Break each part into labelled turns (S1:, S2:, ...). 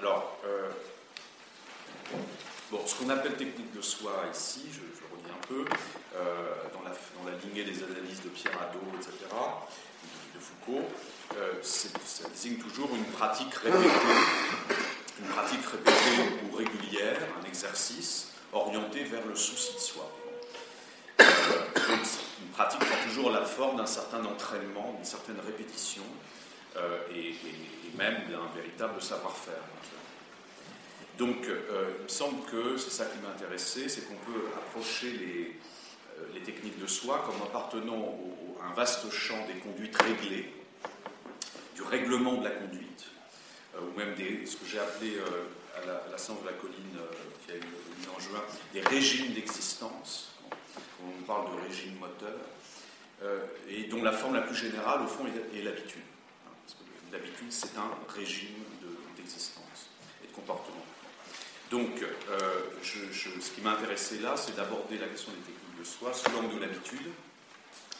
S1: Alors, euh, bon, ce qu'on appelle technique de soi ici, je, relis un peu, euh, dans, la, dans, la, lignée des analyses de Pierre Hadot, etc., de, Foucault, euh, ça désigne toujours une pratique répétée, une pratique répétée ou régulière, un exercice orienté vers le souci de soi. Une pratique prend toujours la forme d'un certain entraînement, d'une certaine répétition, et, et, même d'un véritable savoir-faire. Donc, euh, il me semble que c'est ça qui m'a intéressé, c'est qu'on peut approcher les, euh, techniques de soi comme appartenant à un vaste champ des conduites réglées, du règlement de la conduite, euh, ou même ce que j'ai appelé à la de la colline qui a eu lieu en juin, des régimes d'existence. On parle de régime moteur, et dont la forme la plus générale, au fond, est l'habitude. L'habitude, c'est un régime d'existence de, et de comportement. Donc, euh, ce qui m'a intéressé là, c'est d'aborder la question des techniques de soi sous l'angle de l'habitude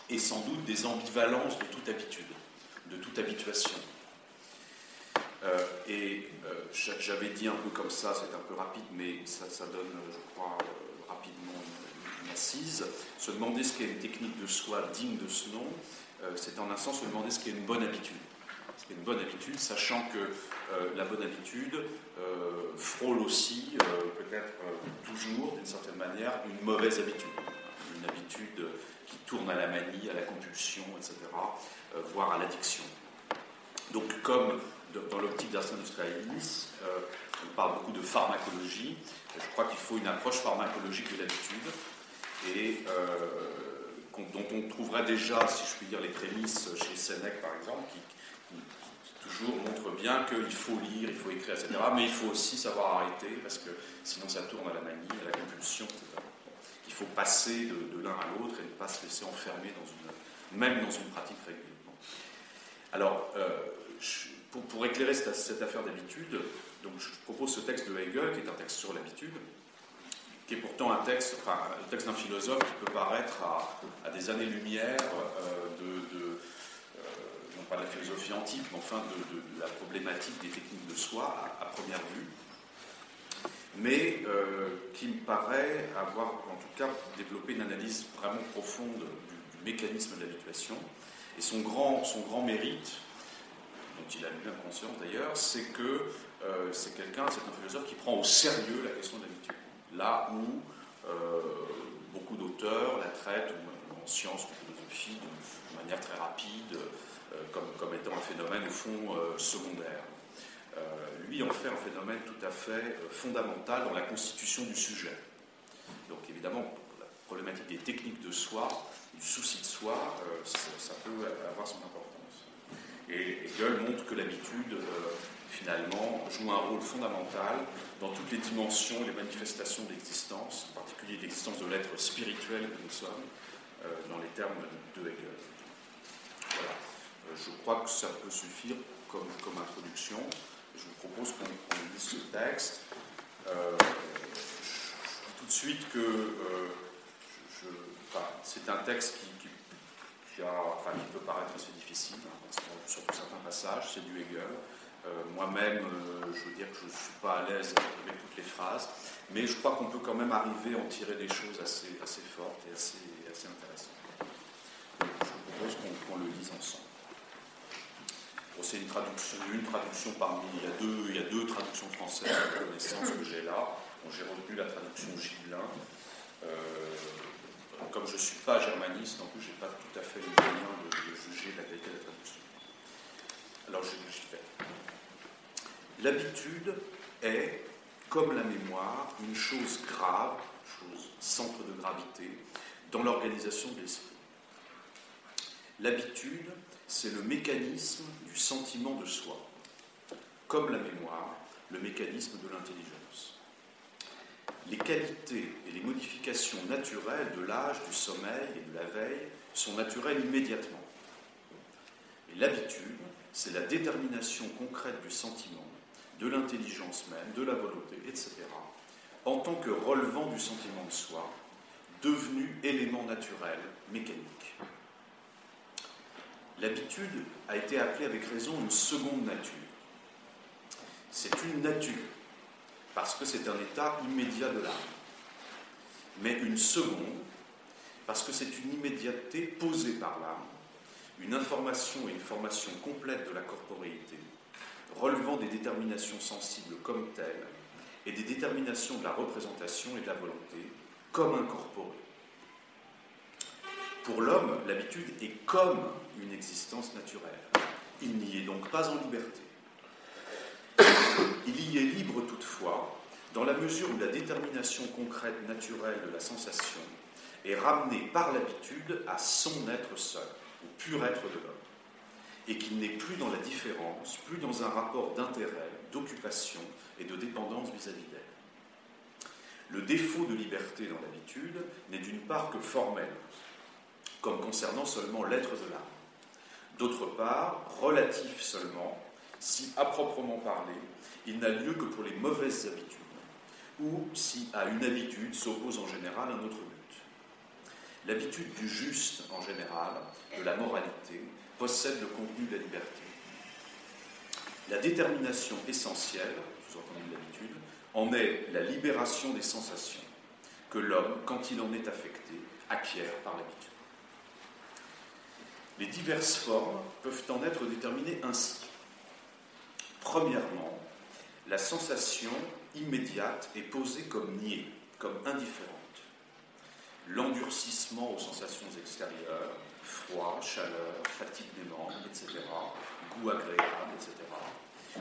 S1: et sans doute des ambivalences de toute habitude, de toute habituation. Euh, et euh, j'avais dit un peu comme ça, c'est un peu rapide, mais ça, donne, je crois, rapidement une, une, assise. Se demander ce qu'est une technique de soi digne de ce nom, c'est en un sens se demander ce qu'est une bonne habitude c'est une bonne habitude, sachant que euh, la bonne habitude euh, frôle aussi, euh, peut-être toujours, d'une certaine manière, une mauvaise habitude. Une habitude qui tourne à la manie, à la compulsion, etc., voire à l'addiction. Donc, comme dans l'optique d'Ars Industrialis, on parle beaucoup de pharmacologie, je crois qu'il faut une approche pharmacologique de l'habitude, et dont on trouverait déjà, si je puis dire, les prémices chez Sénèque, par exemple, qui, montre bien qu'il faut lire, il faut écrire, etc. Mais il faut aussi savoir arrêter, parce que sinon ça tourne à la manie, à la compulsion, etc. Il faut passer de, l'un à l'autre et ne pas se laisser enfermer même dans une pratique régulière. Alors, euh, pour, éclairer cette, affaire d'habitude, donc je propose ce texte de Hegel, qui est un texte sur l'habitude, qui est pourtant un texte, enfin, un texte d'un philosophe qui peut paraître à, des années-lumière euh, de pas de la philosophie antique, mais enfin de, la problématique des techniques de soi à, première vue, mais euh, qui me paraît avoir en tout cas développé une analyse vraiment profonde du, mécanisme de l'habituation. Et son grand, son grand mérite, dont il a bien conscience d'ailleurs, c'est que euh, c'est quelqu'un, c'est un philosophe qui prend au sérieux la question de l'habitude. Là où euh, beaucoup d'auteurs la traitent, en sciences ou philosophie, de, manière très rapide, comme, comme, étant un phénomène au fond euh, secondaire. Euh, lui en fait un phénomène tout à fait fondamental dans la constitution du sujet. Donc évidemment, la problématique des techniques de soi, du souci de soi, ça, ça, peut avoir son importance. Et Hegel montre que l'habitude, finalement, joue un rôle fondamental dans toutes les dimensions, les manifestations d'existence, en particulier l'existence de l'être spirituel que nous sommes, dans les termes de Hegel. Voilà je crois que ça peut suffire comme, introduction. Je vous propose qu'on qu lise ce texte. Euh, je dis tout de suite que euh, c'est un texte qui, peut paraître assez difficile, hein, surtout certains passages, c'est du Hegel. Euh, Moi-même, je veux dire que je ne suis pas à l'aise avec toutes les phrases, mais je crois qu'on peut quand même arriver à en tirer des choses assez, fortes et assez, intéressantes. Je vous propose qu'on qu le lise ensemble. C'est une traduction, parmi. Il y a deux, il y a deux traductions françaises de connaissance que j'ai là. J'ai retenu la traduction Gibelin. Euh, comme je ne suis pas germaniste, en plus, je n'ai pas tout à fait les moyens de, de, juger la qualité de la traduction. Alors, j'y vais. L'habitude est, comme la mémoire, une chose grave, chose centre de gravité, dans l'organisation de l'esprit. L'habitude c'est le mécanisme du sentiment de soi, comme la mémoire, le mécanisme de l'intelligence. Les qualités et les modifications naturelles de l'âge, du sommeil et de la veille sont naturelles immédiatement. Et l'habitude, c'est la détermination concrète du sentiment, de l'intelligence même, de la volonté, etc., en tant que relevant du sentiment de soi, devenu élément naturel, mécanique. L'habitude a été appelée avec raison une seconde nature. c'est une nature, parce que c'est un état immédiat de l'âme. Mais une seconde, parce que c'est une immédiateté posée par l'âme, une information et une formation complète de la corporéité, relevant des déterminations sensibles comme telles, et des déterminations de la représentation et de la volonté comme incorporées. Pour l'homme, l'habitude est comme une existence naturelle. Il n'y est donc pas en liberté. Il y est libre toutefois, dans la mesure où la détermination concrète naturelle de la sensation est ramenée par l'habitude à son être seul, au pur être de l'homme, et qu'il n'est plus dans la différence, plus dans un rapport d'intérêt, d'occupation et de dépendance vis-à-vis d'elle. Le défaut de liberté dans l'habitude n'est d'une part que formel, comme concernant seulement l'être de l'âme. D'autre part, relatif seulement, si à proprement parler, il n'a lieu que pour les mauvaises habitudes, ou si à une habitude s'oppose en général un autre but. L'habitude du juste en général, de la moralité, possède le contenu de la liberté. La détermination essentielle, sous-entendu de l'habitude, en est la libération des sensations que l'homme, quand il en est affecté, acquiert par l'habitude. Les diverses formes peuvent en être déterminées ainsi. Premièrement, la sensation immédiate est posée comme niée, comme indifférente. L'endurcissement aux sensations extérieures, froid, chaleur, fatigue des membres, etc., goût agréable, etc.,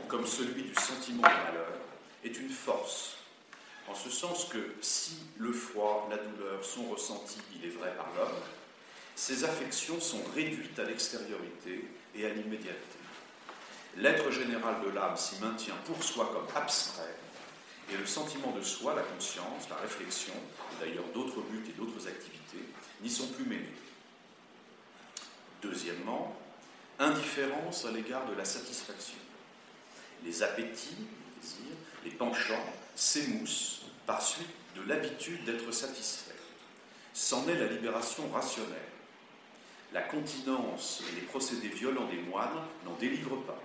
S1: comme celui du sentiment de malheur, est une force, en ce sens que si le froid, la douleur sont ressentis, il est vrai, par l'homme, ces affections sont réduites à l'extériorité et à l'immédiateté. L'être général de l'âme s'y maintient pour soi comme abstrait, et le sentiment de soi, la conscience, la réflexion, et d'ailleurs d'autres buts et d'autres activités, n'y sont plus mêlés. Deuxièmement, indifférence à l'égard de la satisfaction. Les appétits, les désirs, les penchants s'émoussent par suite de l'habitude d'être satisfait. C'en est la libération rationnelle. La continence et les procédés violents des moines n'en délivrent pas.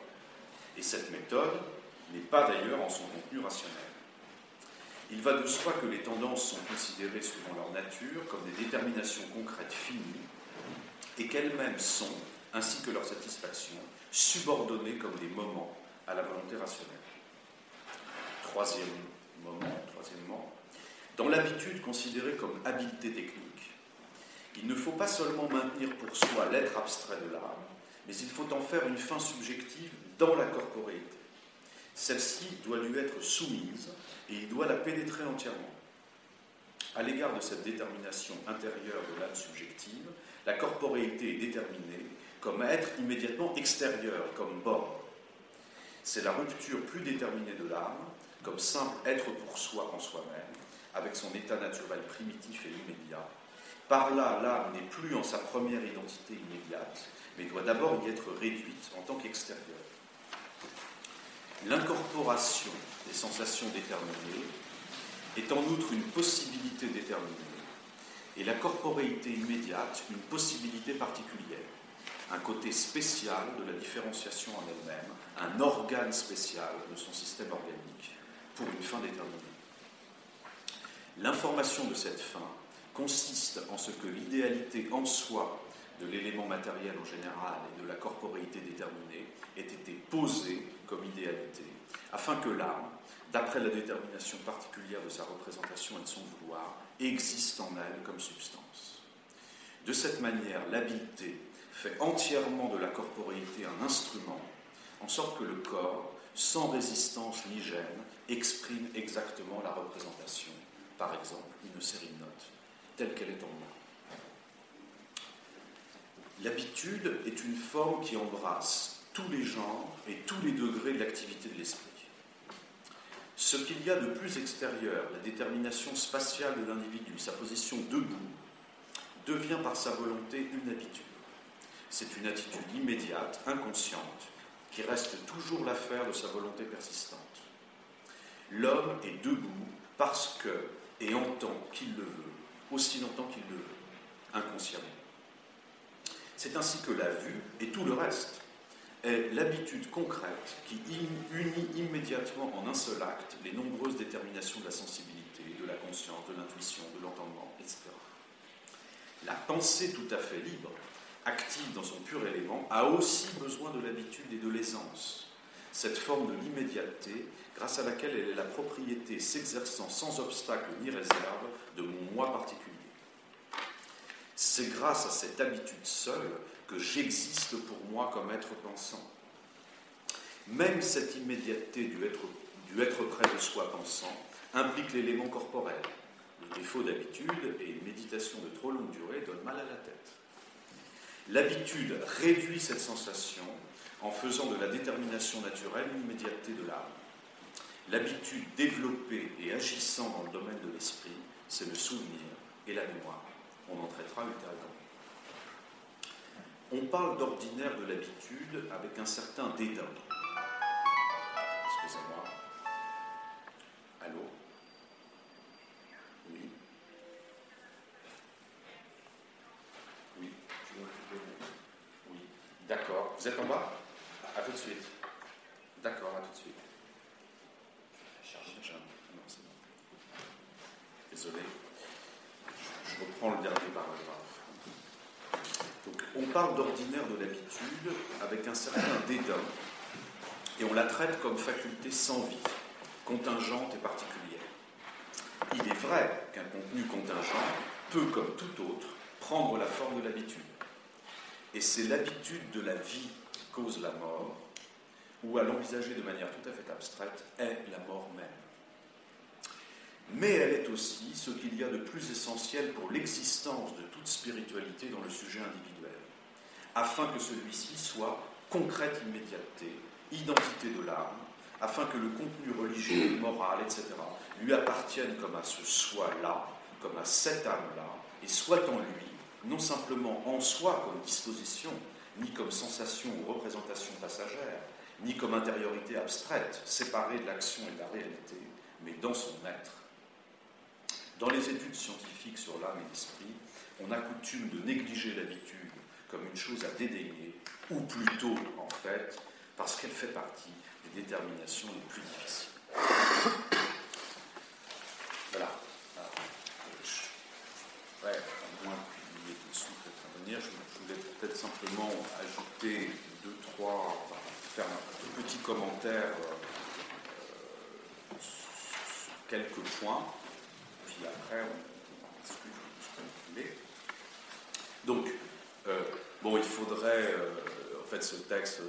S1: Et cette méthode n'est pas d'ailleurs en son contenu rationnel. Il va de soi que les tendances sont considérées suivant leur nature comme des déterminations concrètes finies et qu'elles-mêmes sont, ainsi que leur satisfaction, subordonnées comme des moments à la volonté rationnelle. Troisième moment, troisièmement, dans l'habitude considérée comme habileté technique, il ne faut pas seulement maintenir pour soi l'être abstrait de l'âme, mais il faut en faire une fin subjective dans la corporéité. Celle-ci doit lui être soumise et il doit la pénétrer entièrement. À l'égard de cette détermination intérieure de l'âme subjective, la corporéité est déterminée comme être immédiatement extérieur, comme borne. C'est la rupture plus déterminée de l'âme, comme simple être pour soi en soi-même, avec son état naturel primitif et immédiat. Par là, l'âme n'est plus en sa première identité immédiate, mais doit d'abord y être réduite en tant qu'extérieure. L'incorporation des sensations déterminées est en outre une possibilité déterminée, et la corporéité immédiate une possibilité particulière, un côté spécial de la différenciation en elle-même, un organe spécial de son système organique, pour une fin déterminée. L'information de cette fin consiste en ce que l'idéalité en soi de l'élément matériel en général et de la corporéité déterminée ait été posée comme idéalité, afin que l'âme, d'après la détermination particulière de sa représentation et de son vouloir, existe en elle comme substance. De cette manière, l'habileté fait entièrement de la corporéité un instrument, en sorte que le corps, sans résistance ni gêne, exprime exactement la représentation, par exemple une série de telle qu'elle est en moi. L'habitude est une forme qui embrasse tous les genres et tous les degrés de l'activité de l'esprit. Ce qu'il y a de plus extérieur, la détermination spatiale de l'individu, sa position debout, devient par sa volonté une habitude. C'est une attitude immédiate, inconsciente, qui reste toujours l'affaire de sa volonté persistante. L'homme est debout parce que et entend qu'il le veut, aussi longtemps qu'il le veut, inconsciemment. C'est ainsi que la vue et tout le reste est l'habitude concrète qui unit immédiatement en un seul acte les nombreuses déterminations de la sensibilité, de la conscience, de l'intuition, de l'entendement, etc. La pensée tout à fait libre, active dans son pur élément, a aussi besoin de l'habitude et de l'aisance, cette forme de l'immédiateté grâce à laquelle elle est la propriété s'exerçant sans obstacle ni réserve de mon moi particulier. C'est grâce à cette habitude seule que j'existe pour moi comme être pensant. Même cette immédiateté du être, près de soi pensant implique l'élément corporel. Le défaut d'habitude et une méditation de trop longue durée donnent mal à la tête. L'habitude réduit cette sensation en faisant de la détermination naturelle une immédiateté de l'âme. L'habitude développée et agissant dans le domaine de l'esprit, c'est le souvenir et la mémoire. On en traitera ultérieurement. On parle d'ordinaire de l'habitude avec un certain dédain. Parle d'ordinaire de l'habitude avec un certain dédain et on la traite comme faculté sans vie, contingente et particulière. Il est vrai qu'un contenu contingent peut, comme tout autre, prendre la forme de l'habitude. Et c'est l'habitude de la vie qui cause la mort, ou à l'envisager de manière tout à fait abstraite, est la mort même. Mais elle est aussi ce qu'il y a de plus essentiel pour l'existence de toute spiritualité dans le sujet individuel, afin que celui-ci soit concrète immédiateté, identité de l'âme, afin que le contenu religieux, moral, etc., lui appartienne comme à ce soi-là, comme à cette âme-là, et soit en lui, non simplement en soi comme disposition, ni comme sensation ou représentation passagère, ni comme intériorité abstraite, séparée de l'action et de la réalité, mais dans son être. Dans les études scientifiques sur l'âme et l'esprit, on a coutume de négliger l'habitude comme une chose à dédaigner, ou plutôt, en fait, parce qu'elle fait partie des déterminations les plus difficiles. Voilà. ouais, à moins qu'il y ait tout de suite à venir, je voulais peut-être simplement ajouter deux, trois, faire un petit commentaire euh, sur quelques points, puis après on discute ce qu'on voulait. Euh, il faudrait, euh, en fait, ce texte,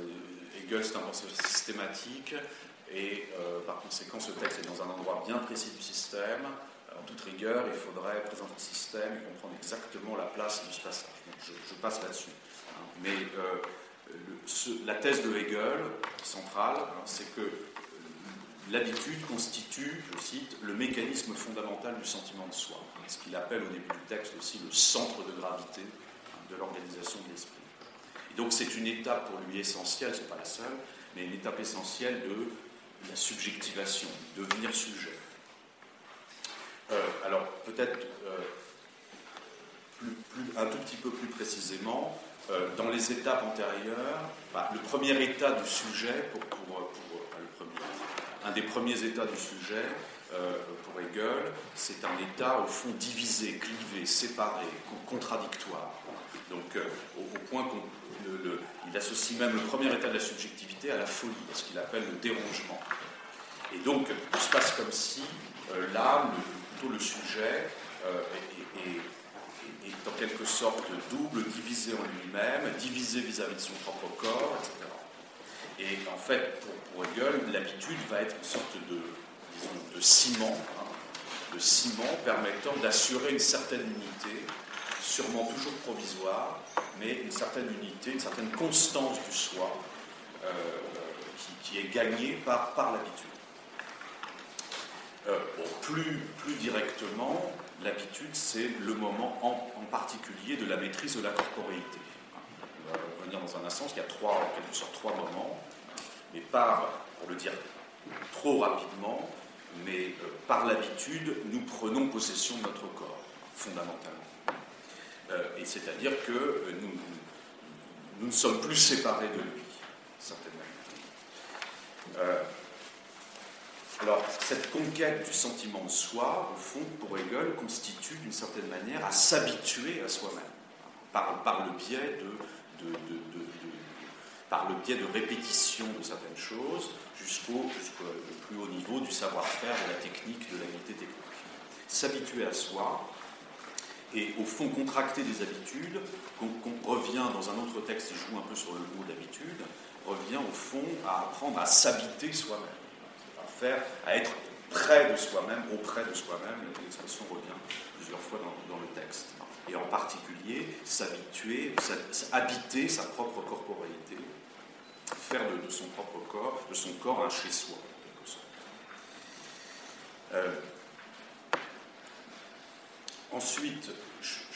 S1: Hegel, c'est un penseur systématique, et euh, par conséquent, ce texte est dans un endroit bien précis du système. En toute rigueur, il faudrait présenter le système et comprendre exactement la place de ce passage. Donc, je, passe là-dessus. Hein. Mais euh, la thèse de Hegel, centrale, c'est que l'habitude constitue, je cite, le mécanisme fondamental du sentiment de soi. Ce qu'il appelle au début du texte aussi le centre de gravité de l'organisation de l'esprit. Donc c'est une étape pour lui essentielle, c'est pas la seule, mais une étape essentielle de la subjectivation, devenir sujet. Euh, alors peut-être euh, un tout petit peu plus précisément, euh, dans les étapes antérieures, bah, le premier état du sujet, pour le premier, un des premiers états du sujet, pour Hegel, c'est un état au fond divisé, clivé, séparé, contradictoire. Donc au, au, point qu'il associe même le premier état de la subjectivité à la folie, ce qu'il appelle le dérangement. Et donc, il se passe comme si euh, l'âme, plutôt le sujet, euh, est, en quelque sorte double, divisé en lui-même, divisé vis-à-vis de son propre corps, etc. Et en fait, pour, Hegel, l'habitude va être une sorte de ciment, hein, de ciment permettant d'assurer une certaine unité, sûrement toujours provisoire, mais une certaine unité, une certaine constance du soi euh, qui, est gagnée par, l'habitude. Euh, plus, directement, l'habitude, c'est le moment en, en, particulier de la maîtrise de la corporéité. On va revenir dans un instant, il y a trois, en quelque sorte trois moments, mais par, pour le dire trop rapidement, mais euh, par l'habitude, nous prenons possession de notre corps, fondamentalement. Euh, et c'est-à-dire que euh, nous, ne sommes plus séparés de lui, certainement. Euh, Alors, cette conquête du sentiment de soi, au fond, pour Hegel, constitue d'une certaine manière à s'habituer à soi-même, par, le biais de, par le biais de répétition de certaines choses jusqu'au plus haut niveau du savoir-faire, de la technique, de l'habilité technique. S'habituer à soi, et au fond contracter des habitudes, qu'on revient dans un autre texte, il joue un peu sur le mot d'habitude, revient au fond à apprendre à s'habiter soi-même, à faire, à être près de soi-même, auprès de soi-même, l'expression revient plusieurs fois dans, le texte. Et en particulier, s'habituer, habiter sa propre corporalité, faire de, son propre corps, de son corps un chez-soi, en quelque sorte. Euh, ensuite,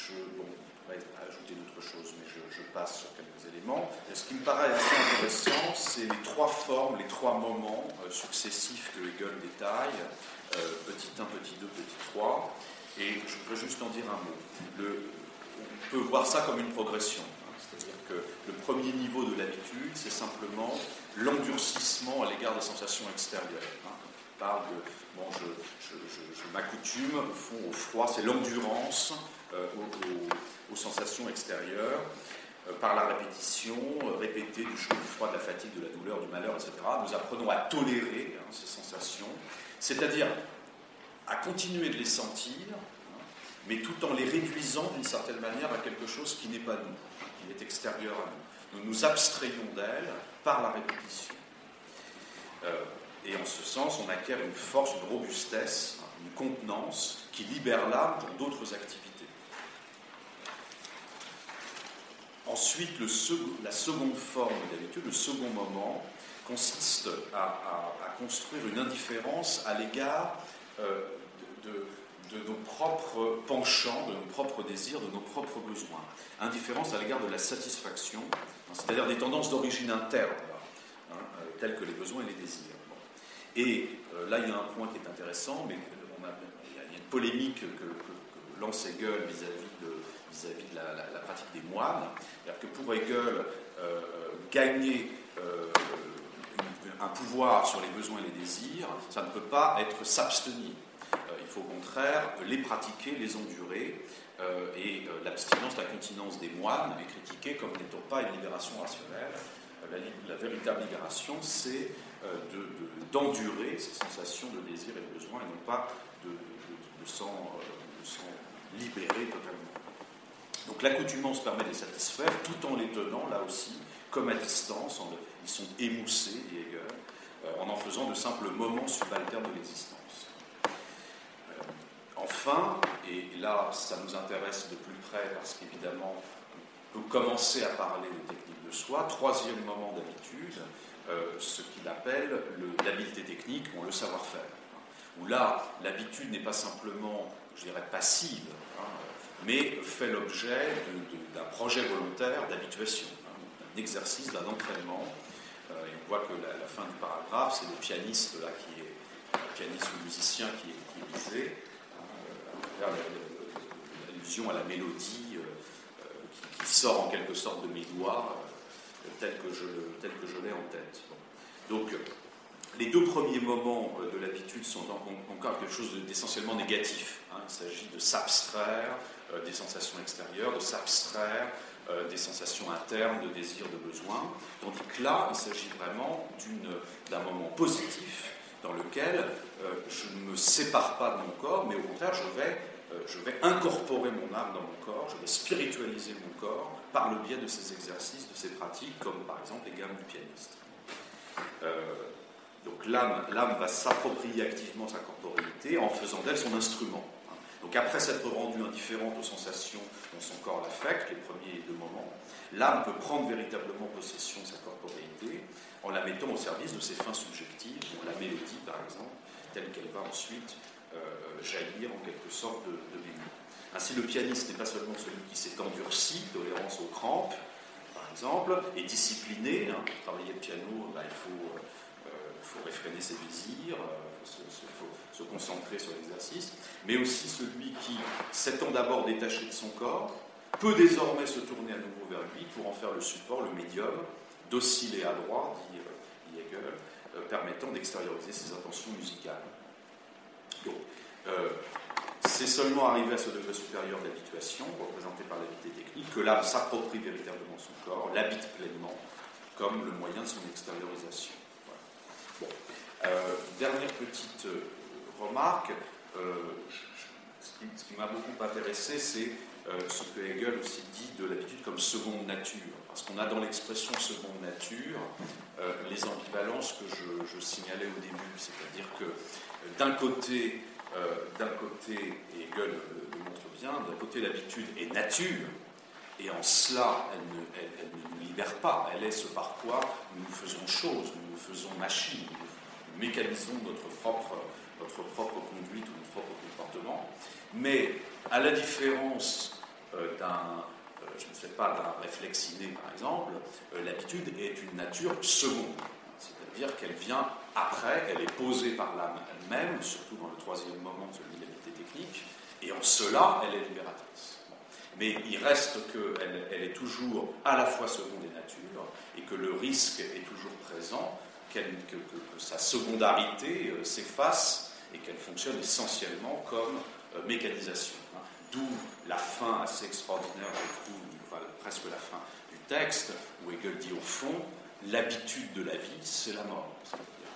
S1: je, bon, ajouter d'autres choses, mais je, passe sur quelques éléments. ce qui me paraît assez intéressant, c'est les trois formes, les trois moments euh, successifs que Hegel détaille, euh, petit 1, petit 2, petit 3. Et je voudrais juste en dire un mot. On peut voir ça comme une progression. Hein. C'est-à-dire que le premier niveau de l'habitude, c'est simplement l'endurcissement à l'égard des sensations extérieures. Hein. On parle de, bon, je, je m'accoutume au fond au froid, c'est l'endurance euh, aux, sensations extérieures, euh, par la répétition, euh, répétée du chaud, du froid, de la fatigue, de la douleur, du malheur, etc. Nous apprenons à tolérer hein, ces sensations, c'est-à-dire à continuer de les sentir, hein, mais tout en les réduisant d'une certaine manière à quelque chose qui n'est pas nous, qui est extérieur à nous. Nous nous abstrayons d'elles par la répétition. et en ce sens, on acquiert une force, une robustesse, hein, une contenance qui libère l'âme pour d'autres activités. Ensuite, la seconde forme d'habitude, le second moment, consiste à, construire une indifférence à l'égard euh, de, nos propres penchants, de nos propres désirs, de nos propres besoins. Indifférence à l'égard de la satisfaction, c'est-à-dire des tendances d'origine interne, hein, euh, telles que les besoins et les désirs. Et euh, là, il y a un point qui est intéressant, mais il y a une polémique que, que lance Hegel vis-à-vis de vis-à-vis de la, pratique des moines. C'est-à-dire que pour Hegel, euh, euh, gagner euh, un pouvoir sur les besoins et les désirs, ça ne peut pas être s'abstenir. il faut au contraire les pratiquer, les endurer. et l'abstinence, la continence des moines est critiquée comme n'étant pas une libération rationnelle. La, véritable libération, c'est d'endurer ces sensations de désir et de besoin et non pas de, de s'en libérer totalement. Donc l'accoutumance permet de les satisfaire tout en les tenant, là aussi, comme à distance, ils sont émoussés, dit Hegel, euh, en en faisant de simples moments subalternes de l'existence. Euh, enfin, et là ça nous intéresse de plus près parce qu'évidemment on peut commencer à parler de technique de soi, troisième moment d'habitude, euh, ce qu'il appelle l'habileté technique, bon, le savoir-faire. Où là, l'habitude n'est pas simplement, je dirais, passive, hein, mais fait l'objet d'un projet volontaire d'habituation, hein, d'un exercice, d'un entraînement. Euh, et on voit que la, fin du paragraphe, c'est le pianiste là qui est le pianiste ou musicien qui est, visé, euh, l'allusion à la mélodie euh, qui, sort en quelque sorte de mes doigts, tel que je, l'ai en tête. Donc, les deux premiers moments de l'habitude sont encore quelque chose d'essentiellement négatif. Hein. Il s'agit de s'abstraire des sensations extérieures, de s'abstraire euh, des sensations internes, de désir, de besoin, tandis que là, il s'agit vraiment d'un moment positif dans lequel euh, je ne me sépare pas de mon corps, mais au contraire, je vais, je vais incorporer mon âme dans mon corps, je vais spiritualiser mon corps par le biais de ces exercices, de ces pratiques, comme par exemple les gammes du pianiste. donc l'âme va s'approprier activement sa corporalité en faisant d'elle son instrument. Donc après s'être rendue indifférente aux sensations dont son corps l'affecte, les premiers deux moments, l'âme peut prendre véritablement possession de sa corporéité en la mettant au service de ses fins subjectives, dont la mélodie par exemple, telle qu'elle va ensuite euh, jaillir en quelque sorte de, de Ainsi le pianiste n'est pas seulement celui qui s'est endurci, tolérance aux crampes, par exemple, et discipliné. Hein, pour travailler le piano, bah, il faut, euh, faut réfréner ses désirs, euh, il faut se concentrer sur l'exercice, mais aussi celui qui, s'étant d'abord détaché de son corps, peut désormais se tourner à nouveau vers lui pour en faire le support, le médium, docile et adroit, dit, euh, Hegel, permettant d'extérioriser ses intentions musicales. Donc, c'est seulement arrivé à ce degré supérieur d'habituation, représenté par l'habité technique, que l'âme s'approprie véritablement son corps, l'habite pleinement, comme le moyen de son extériorisation. Dernière petite remarque, ce qui, m'a beaucoup intéressé, c'est euh, ce que Hegel aussi dit de l'habitude comme seconde nature. Parce qu'on a dans l'expression seconde nature euh, les ambivalences que je, signalais au début. C'est-à-dire que euh, d'un côté, d'un côté, Hegel le, montre bien, d'un côté l'habitude est nature, et en cela, elle ne, nous libère pas. Elle est ce par quoi nous faisons chose, nous nous faisons machine, nous mécanisons notre propre, conduite ou notre propre comportement. Mais à la différence euh, d'un, euh, je ne sais pas, d'un réflexe inné par exemple, euh, l'habitude est une nature seconde. C'est-à-dire qu'elle vient après, elle est posée par l'âme elle-même, surtout dans le troisième moment, de l'habitude technique, et en cela, elle est libératrice. Mais il reste qu'elle elle est toujours à la fois seconde et nature, et que le risque est toujours présent, que, sa secondarité s'efface et qu'elle fonctionne essentiellement comme euh, mécanisation. Hein. D'où la fin assez extraordinaire, je trouve, presque la fin du texte, où Hegel dit au fond, l'habitude de la vie, c'est la mort.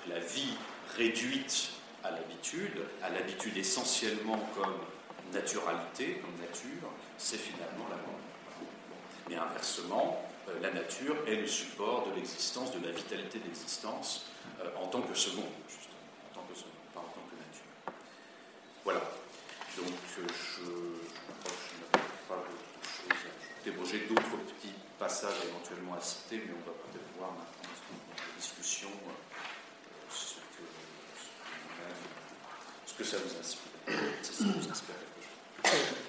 S1: La vie réduite à l'habitude, à l'habitude essentiellement comme naturalité, comme nature, c'est finalement la mort. Mais inversement, euh, la nature est le support de l'existence, de la vitalité de l'existence, euh, en tant que seconde, justement, en tant que seconde, pas en tant que nature. Voilà. Donc je, je. J'ai d'autres petits passages éventuellement à citer, mais on va peut-être voir maintenant dans la discussion euh, ce, que, ce, que ça vous inspire. Si ça inspire quelque chose.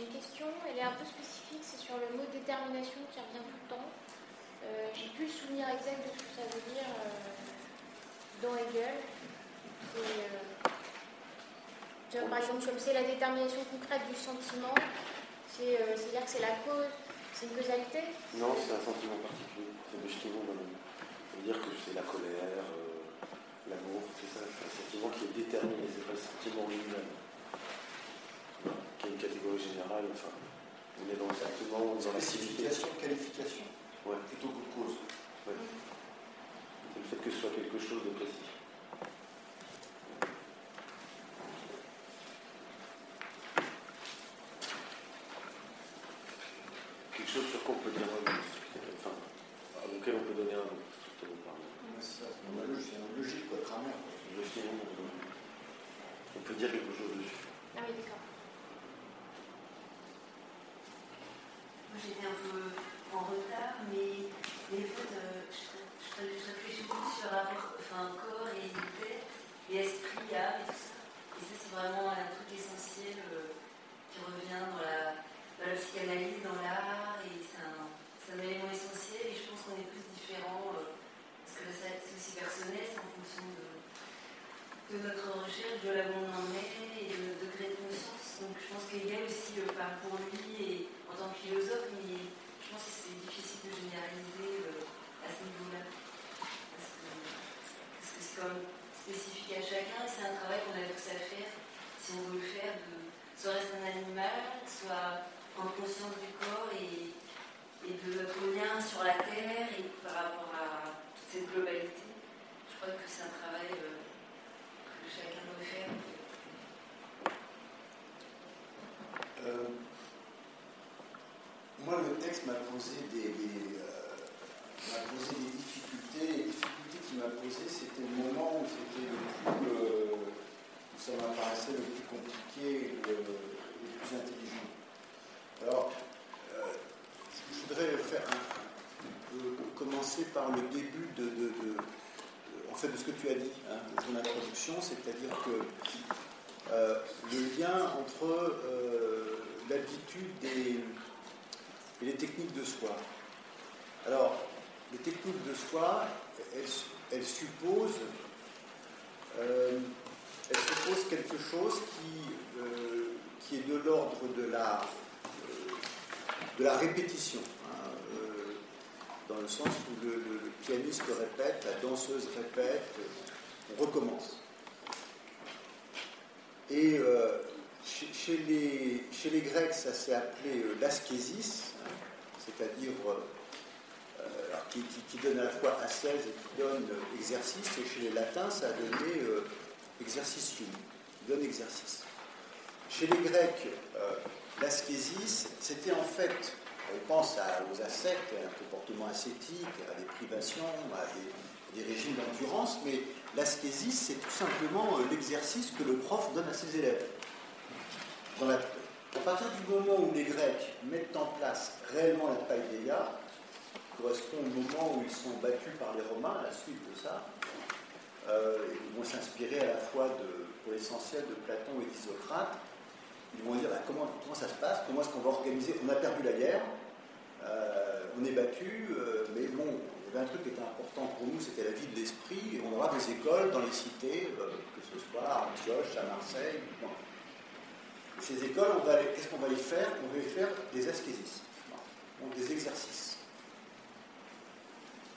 S2: J'ai une question, elle est un peu spécifique, c'est sur le mot détermination qui revient tout le temps. Euh, J'ai plus le souvenir exact de ce que ça veut dire euh, dans Hegel. Euh, par exemple, comme c'est la détermination concrète du sentiment, c'est-à-dire que c'est la cause, c'est une causalité?
S3: Non, c'est un sentiment particulier. C'est justement Ça veut dire que c'est la colère, l'amour, c'est ça. C'est un sentiment qui est déterminé, c'est pas le sentiment lui-même. Qui est une catégorie générale, enfin. On est dans le sentiment, dans la
S4: Qualification, qualification.
S3: Ouais.
S4: Plutôt que cause.
S3: Ouais. C'est le fait que ce soit quelque chose de précis. quelque chose sur quoi on peut dire un nom, enfin, auquel on peut donner un nom, strictement parlant.
S4: C'est un logique, quoi, grammaire.
S3: On peut dire quelque chose dessus.
S2: Ah oui, d'accord.
S5: Moi j'étais un peu en retard, mais des fois je, réfléchis beaucoup sur le rapport enfin, corps et tête, et esprit, âme et tout ça. Et ça c'est vraiment un truc essentiel euh, qui revient dans la, dans la psychanalyse, dans l'art c'est un élément essentiel et je pense qu'on est plus différents euh, parce que c'est aussi personnel, c'est en fonction de, notre recherche, de la où on en est et de notre degré de conscience. Donc je pense qu'il y a aussi euh, parle pour lui et en tant que philosophe, mais je pense que c'est difficile de généraliser euh, à ce niveau-là. Parce que c'est comme spécifique à chacun et c'est un travail qu'on a tous à faire si on veut le faire, de soit rester un animal, soit prendre conscience du corps et et de notre lien sur la Terre et par rapport à toute cette globalité. Je crois que c'est un travail euh, que chacun doit faire.
S4: Euh, moi, le texte m'a posé des, euh, posé des difficultés. Les difficultés qu'il m'a posées, c'était le moment où c'était le plus, où ça m'apparaissait le plus compliqué et le plus intelligent. Alors, je voudrais faire commencer par le début de, en fait, de ce que tu as dit, hein, de ton introduction, c'est-à-dire que euh, le lien entre euh, l'habitude et, les techniques de soi. Alors, les techniques de soi, elles, supposent, euh, elles supposent quelque chose qui, qui est de l'ordre de la, de la répétition. dans le sens où le, pianiste répète, la danseuse répète, on recommence. Et euh, chez, les, Grecs, ça s'est appelé euh, l'askésis, c'est-à-dire euh, qui, donne à la fois ascèse et qui donne exercice, et chez les latins, ça a donné qui donne exercice. Chez les Grecs, l'askésis, c'était en fait on pense aux ascètes, à un comportement ascétique, à des privations, à des, régimes d'endurance, mais l'astésie, c'est tout simplement euh, l'exercice que le prof donne à ses élèves. À partir du moment où les Grecs mettent en place réellement la païdéia, correspond au moment où ils sont battus par les Romains, la suite de ça, euh, ils vont s'inspirer à la fois pour l'essentiel de Platon et d'Isocrate. Ils vont dire bah, comment, comment, ça se passe, comment est-ce qu'on va organiser? On a perdu la guerre, euh, on est battu, euh, mais bon, il y avait un truc qui était important pour nous, c'était la vie de l'esprit. Et on aura des écoles dans les cités, euh, que ce soit à Antioche, à Marseille. Ces écoles, qu'est-ce qu'on va y faire? On va y faire des ascésis, donc des exercices.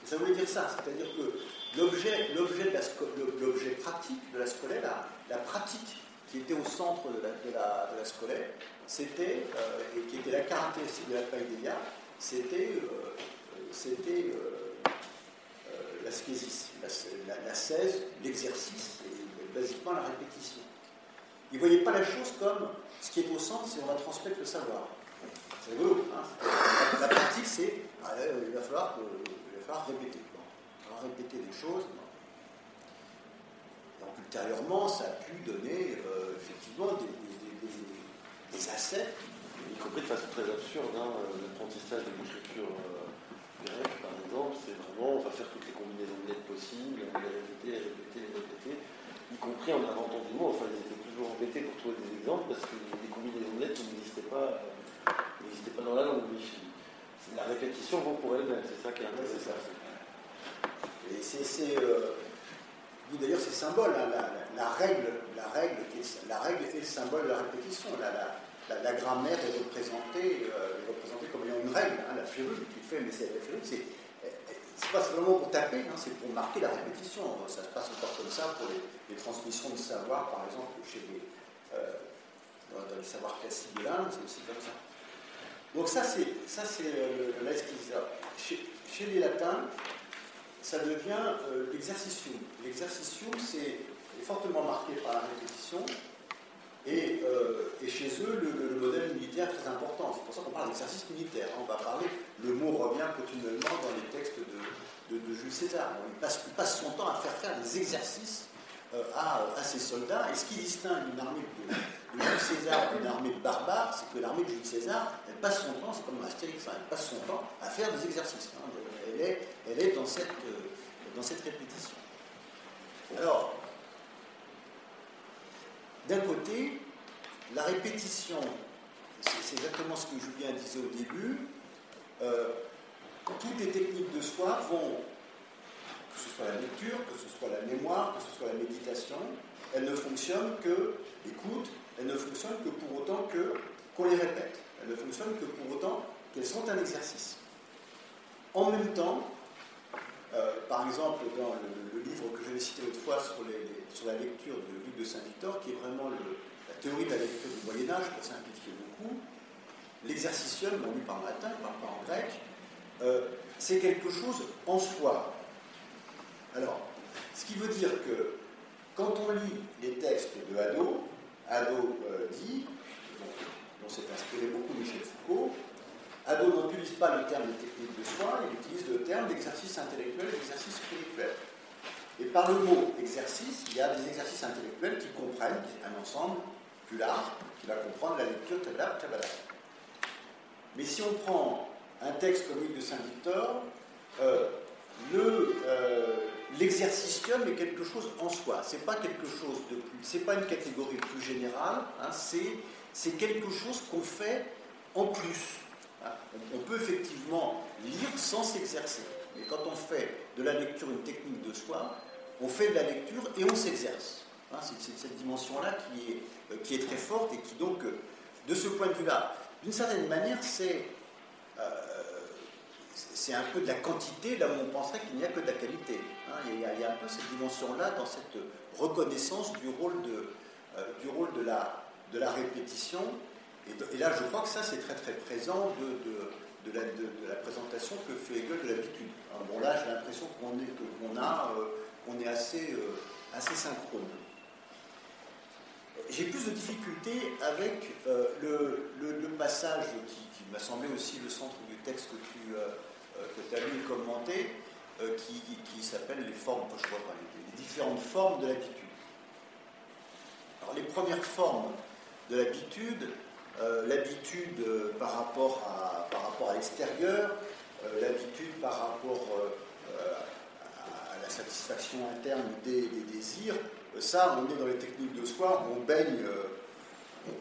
S4: ça voulait dire ça, c'est-à-dire que l'objet, pratique de la scolaire, la, pratique qui était au centre de la, de scolaire, c'était, et qui était la caractéristique de la païdéia, c'était euh, c'était euh, euh, l'ascésis, la, la, l'exercice et basiquement la répétition. Ils ne voyaient pas la chose comme ce qui est au centre, c'est on va transmettre le savoir. C'est rigolo. Hein la, pratique, c'est ah, il, va falloir, va répéter. on va répéter des choses. Donc ultérieurement, ça a pu donner effectivement des, des, assets
S3: y compris de façon très absurde. Hein, l'apprentissage de l'écriture euh, grecque, par exemple, c'est vraiment, on va faire toutes les combinaisons de lettres possibles, on les répéter, répéter, répéter, y compris en inventant des mots. Enfin, ils étaient toujours embêtés pour trouver des exemples parce que les combinaisons lettres n'existaient pas, euh, pas dans la langue. La répétition vaut pour elle-même, c'est ça qui est intéressant.
S4: Et c'est. Euh, d'ailleurs, c'est symbole, hein, la, règle, la, règle, la règle est le symbole de la répétition. La, grammaire est représentée, euh, représentée comme ayant une règle. Hein, la férule, tu fais, mais c'est la férule, c'est pas seulement pour taper, hein, c'est pour marquer la répétition. Ça se passe encore comme ça pour les, transmissions de savoir, par exemple, chez les, euh, dans, les savoirs classiques de l'Inde, c'est aussi comme ça. Donc ça, c'est ça c'est le, le chez, chez, les latins, ça devient euh, l'exercitium. L'exercitium, c'est fortement marqué par la répétition, euh, et, chez eux, le, modèle militaire est très important. C'est pour ça qu'on parle d'exercice militaire. Hein. On va parler, le mot revient continuellement dans les textes de, Jules César. Il passe, son temps à faire faire des exercices euh, à, ses soldats. Et ce qui distingue une armée de, Jules César d'une armée de barbares, c'est que l'armée de Jules César, elle passe son temps, c'est comme Astérix, hein, elle passe son temps à faire des exercices. Hein. Elle, est, elle est dans cette, euh, dans cette répétition. Alors, d'un côté, la répétition, c'est exactement ce que Julien disait au début, euh, toutes les techniques de soi vont, que ce soit la lecture, que ce soit la mémoire, que ce soit la méditation, elles ne fonctionnent que, écoute, elles ne fonctionnent que pour autant que qu'on les répète. Elles ne fonctionnent que pour autant qu'elles sont un exercice. En même temps, euh, par exemple, dans le, livre que j'avais cité autrefois sur, la lecture de Luc de Saint-Victor, qui est vraiment la théorie de la lecture du Moyen-Âge, pour simplifier beaucoup, l'exercitium, on lui par latin, pas en grec, euh, c'est quelque chose en soi. Alors, ce qui veut dire que quand on lit les textes de Hadot, Hadot euh, dit, dont s'est inspiré beaucoup Michel Foucault, Hadot n'utilise pas le terme de technique de soi, il utilise le terme d'exercice intellectuel d'exercice spirituel. Et par le mot exercice, il y a des exercices intellectuels qui comprennent un ensemble plus large, qui va comprendre la lecture de la Kabbalah. Mais si on prend un texte celui de Saint-Victor, euh, euh, l'exercitium est quelque chose en soi. C'est pas quelque chose de plus, c'est pas une catégorie plus générale. Hein, c'est quelque chose qu'on fait en plus. Hein, on, peut effectivement lire sans s'exercer. Mais quand on fait de la lecture une technique de soi, on fait de la lecture et on s'exerce. Hein, c'est cette dimension-là qui est, euh, qui est très forte et qui donc, euh, de ce point de vue-là, d'une certaine manière, c'est euh, c'est un peu de la quantité, là où on penserait qu'il n'y a que de la qualité. Hein. Il, y a, un peu cette dimension-là dans cette reconnaissance du rôle de, euh, du rôle de, la, de la répétition. Et, là, je crois que ça, c'est très très présent de, de, la, de, la, présentation que fait Hegel de l'habitude. Bon, là, j'ai l'impression qu'on est, qu'on a, euh, on est assez, euh, assez synchrone. J'ai plus de difficultés avec euh, le, passage qui, m'a semblé aussi le centre du texte que tu, euh, tu as lu et commenté, euh, qui, s'appelle les formes, je les, différentes formes de l'habitude. Alors les premières formes de l'habitude, euh, l'habitude euh, par rapport à, l'extérieur, euh, l'habitude par rapport à, la satisfaction interne des, désirs, ça, on est dans les techniques de soi, on baigne,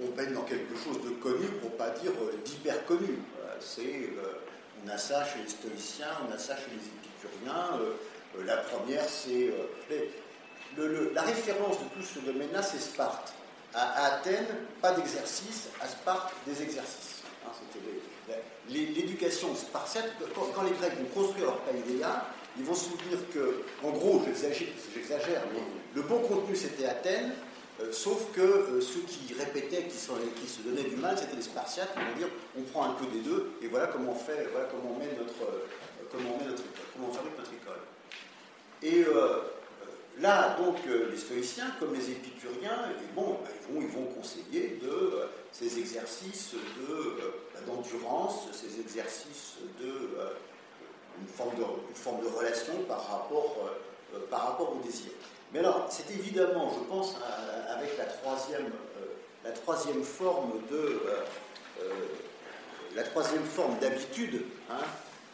S4: on baigne dans quelque chose de connu, pour ne pas dire d'hyper connu. C'est, on a ça chez les stoïciens, on a ça chez les épicuriens. la première, c'est la référence de tout ce domaine-là, c'est Sparte. À, Athènes, pas d'exercice, à Sparte, des exercices. Hein, L'éducation spartiate, quand, les Grecs vont construire leur païdéa, ils vont se souvenir que, en gros, j'exagère, mais le bon contenu c'était Athènes, euh, sauf que euh, ceux qui répétaient, qui, se donnaient du mal, c'était les Spartiates, qui vont dire on prend un peu des deux, et voilà comment on fait, voilà comment on met notre, euh, comment on met notre comment on fabrique notre école. Et Là, donc, les stoïciens, comme les épicuriens, bon, bah, ils, vont, conseiller de ces exercices d'endurance, de, ces exercices de une, forme de une forme de relation par rapport, euh, par rapport au désir. Mais alors, c'est évidemment, je pense, à, avec la troisième, la troisième forme de la troisième forme d'habitude hein,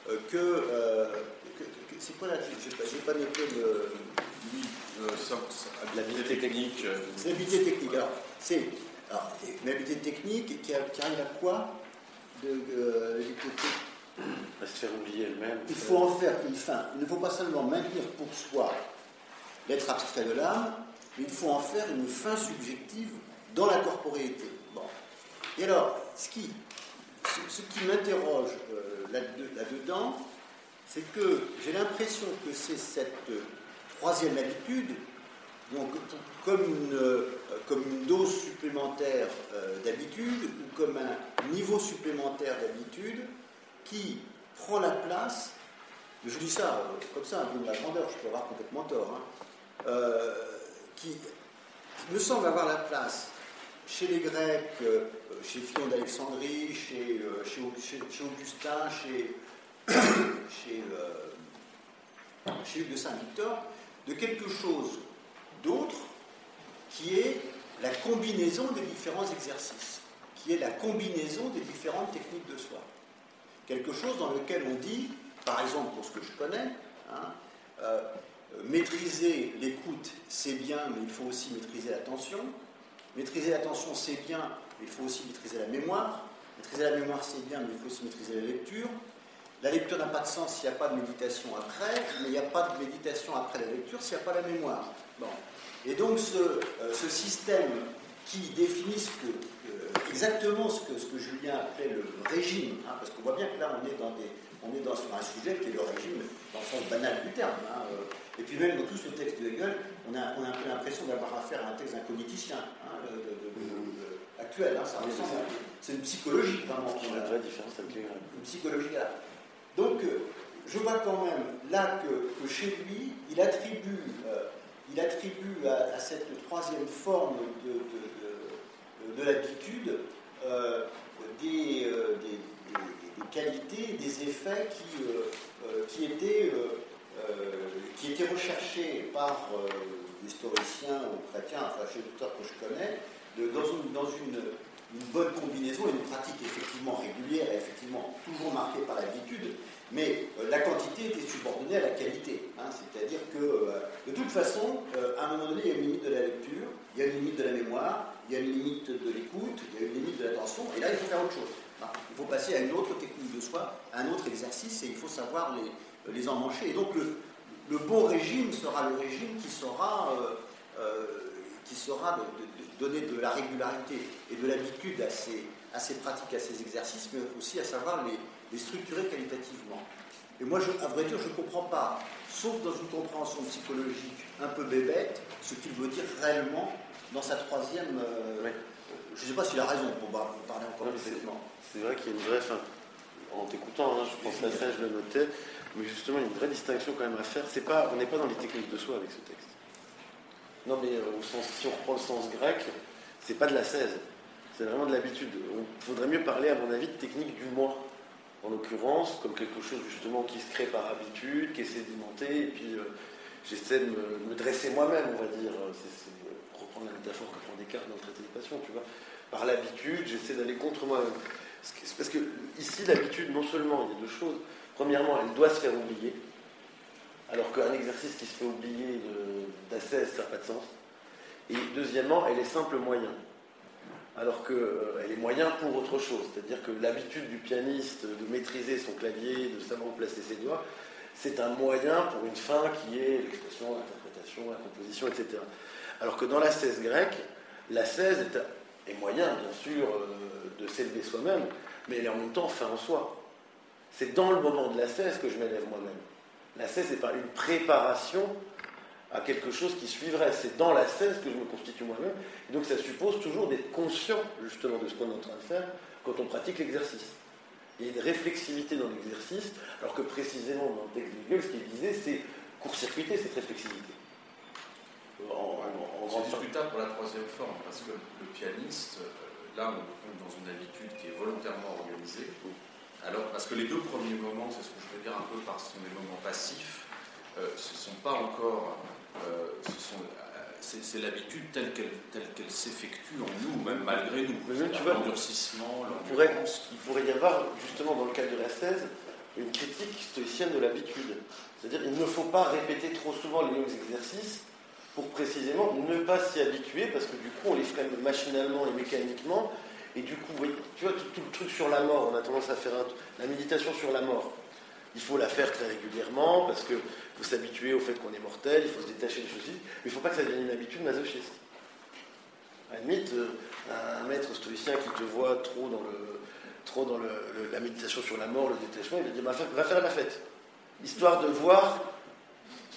S4: que, que, que c'est quoi là J'ai pas, pas noté le
S1: oui, euh, l'habilité technique. Euh,
S4: c'est l'habilité technique. Alors, c'est l'habilité technique qui, arrive à quoi? De, euh, Il faut en faire une fin. Il ne faut pas seulement maintenir pour soi l'être abstrait de l'âme, mais il faut en faire une fin subjective dans la corporéité. Bon. Et alors, ce qui, ce qui m'interroge euh, là-dedans, c'est que j'ai l'impression que c'est cette Troisième habitude, donc comme une, euh, comme une dose supplémentaire euh, d'habitude ou comme un niveau supplémentaire d'habitude qui prend la place, je dis ça euh, comme ça, vu de la grandeur, je peux avoir complètement tort, hein, euh, qui, me semble avoir la place chez les Grecs, euh, chez Philon d'Alexandrie, chez, Augustin, chez, chez, chez Hugues de Saint-Victor, de quelque chose d'autre qui est la combinaison des différents exercices, qui est la combinaison des différentes techniques de soi. Quelque chose dans lequel on dit, par exemple pour ce que je connais, hein, euh, maîtriser l'écoute c'est bien, mais il faut aussi maîtriser l'attention. Maîtriser l'attention c'est bien, mais il faut aussi maîtriser la mémoire. Maîtriser la mémoire c'est bien, mais il faut aussi maîtriser la lecture. La lecture n'a pas de sens s'il n'y a pas de méditation après, mais il n'y a pas de méditation après la lecture s'il n'y a pas la mémoire. Bon. Et donc ce, euh, système qui définit ce que, exactement ce que, ce que Julien appelait le régime, hein, parce qu'on voit bien que là on est, dans des, on est dans, sur un sujet qui est le régime dans le sens banal du terme. Hein, euh, et puis même dans tout ce texte de Hegel, on a, on a un peu l'impression d'avoir affaire à un texte hein, de, actuel. Hein, ça ressemble c'est une psychologie vraiment.
S3: La vraie différence avec les
S4: Une psychologie là. Donc, je vois quand même là que, que chez lui, il attribue, euh, il attribue à, à, cette troisième forme de, de, de, de l'habitude euh, des, euh, des, qualités, des effets qui, euh, qui, étaient, qui étaient recherchés par ou chrétiens, enfin chez auteurs que je connais, dans une, dans une bonne combinaison une pratique effectivement régulière et effectivement toujours marquée par l'habitude, mais euh, la quantité était subordonnée à la qualité. Hein, C'est-à-dire que, euh, de toute façon, euh, à un moment donné, il y a une limite de la lecture, il y a une limite de la mémoire, il y a une limite de l'écoute, il y a une limite de l'attention, et là, il faut faire autre chose. Il faut passer à une autre technique de soi, à un autre exercice, et il faut savoir les, les emmancher. Et donc, le, le, bon régime sera le régime qui sera, qui sera de, donner de la régularité et de l'habitude à ces, à ces pratiques, à ces exercices, mais aussi à savoir les, et structuré qualitativement. Et moi, à vrai dire, je ne comprends pas, sauf dans une compréhension psychologique un peu bébête, ce qu'il veut dire réellement dans sa troisième. euh. Je ne sais pas s'il a raison pour, par- pour parler encore
S3: Non,
S4: plus
S3: c'est- vrai qu'il y a une vraie. Enfin, en t'écoutant, hein, je pense à ça, je le notais, mais justement, il y a une vraie distinction quand même à faire. C'est pas, on n'est pas dans les techniques de soi avec ce texte. Non, mais euh, au sens, si on reprend le sens grec, c'est pas de la 16, c'est vraiment de l'habitude. Il faudrait mieux parler, à mon avis, de technique du moi, en l'occurrence, comme quelque chose justement qui se crée par habitude, qui est sédimenté, et puis euh, j'essaie de me, dresser moi-même, on va dire. La métaphore que prend Descartes dans le traité des passions, tu vois. Par l'habitude, j'essaie d'aller contre moi-même. Parce que- ici, l'habitude, non seulement il y a deux choses. Premièrement, elle doit se faire oublier. Alors qu'un exercice qui se fait oublier d'ascèse, ça n'a pas de sens. Et deuxièmement, elle est simple moyen. Alors qu'elle est moyen pour autre chose. C'est-à-dire que l'habitude du pianiste de maîtriser son clavier, de savoir placer ses doigts, c'est un moyen pour une fin qui est l'expression, l'interprétation, la composition, etc. Alors que dans la 16 grecque, la 16 est, moyen, bien sûr, euh, de s'élever soi-même, mais elle est en même temps fin en soi. C'est dans le moment de la 16 que je m'élève moi-même. La 16 n'est pas une préparation à quelque chose qui suivrait. C'est dans la 16 que je me constitue moi-même. Et donc ça suppose toujours d'être conscient justement de ce qu'on est en train de faire quand on pratique l'exercice. Il y a une réflexivité dans l'exercice, alors que précisément dans le texte de Hegel, ce qu'il disait, c'est court-circuiter cette réflexivité. En, en- en grande
S1: C'est discutable pour la troisième forme, parce que le pianiste, euh, là, on est dans une habitude qui est volontairement organisée. Alors, parce que les deux premiers moments, c'est ce que je veux dire un peu par ce sont des moments passifs, euh, ce ne sont pas encore. euh, ce sont, euh, c'est, l'habitude telle qu'elle, telle qu'elle s'effectue en nous, même malgré nous.
S3: Mais même, tu
S1: C'est-à-dire
S3: vois,
S1: l'endurcissement,
S3: Il pourrait,
S1: l'endurance.
S3: il pourrait y avoir, justement, dans le cadre de la 16, une critique stoïcienne de l'habitude. C'est-à-dire qu'il ne faut pas répéter trop souvent les mêmes exercices pour précisément ne pas s'y habituer, parce que du coup, on les ferait machinalement et mécaniquement. Et du coup, oui, tu vois, tout, le truc sur la mort, on a tendance à faire un- la méditation sur la mort. Il faut la faire très régulièrement, parce qu'il faut s'habituer au fait qu'on est mortel, il faut se détacher des choses mais il ne faut pas que ça devienne une habitude masochiste. Limite, euh, un maître stoïcien qui te voit trop dans, le, trop dans la méditation sur la mort, le détachement, il va dire bah, fa- va faire la fête. Histoire de voir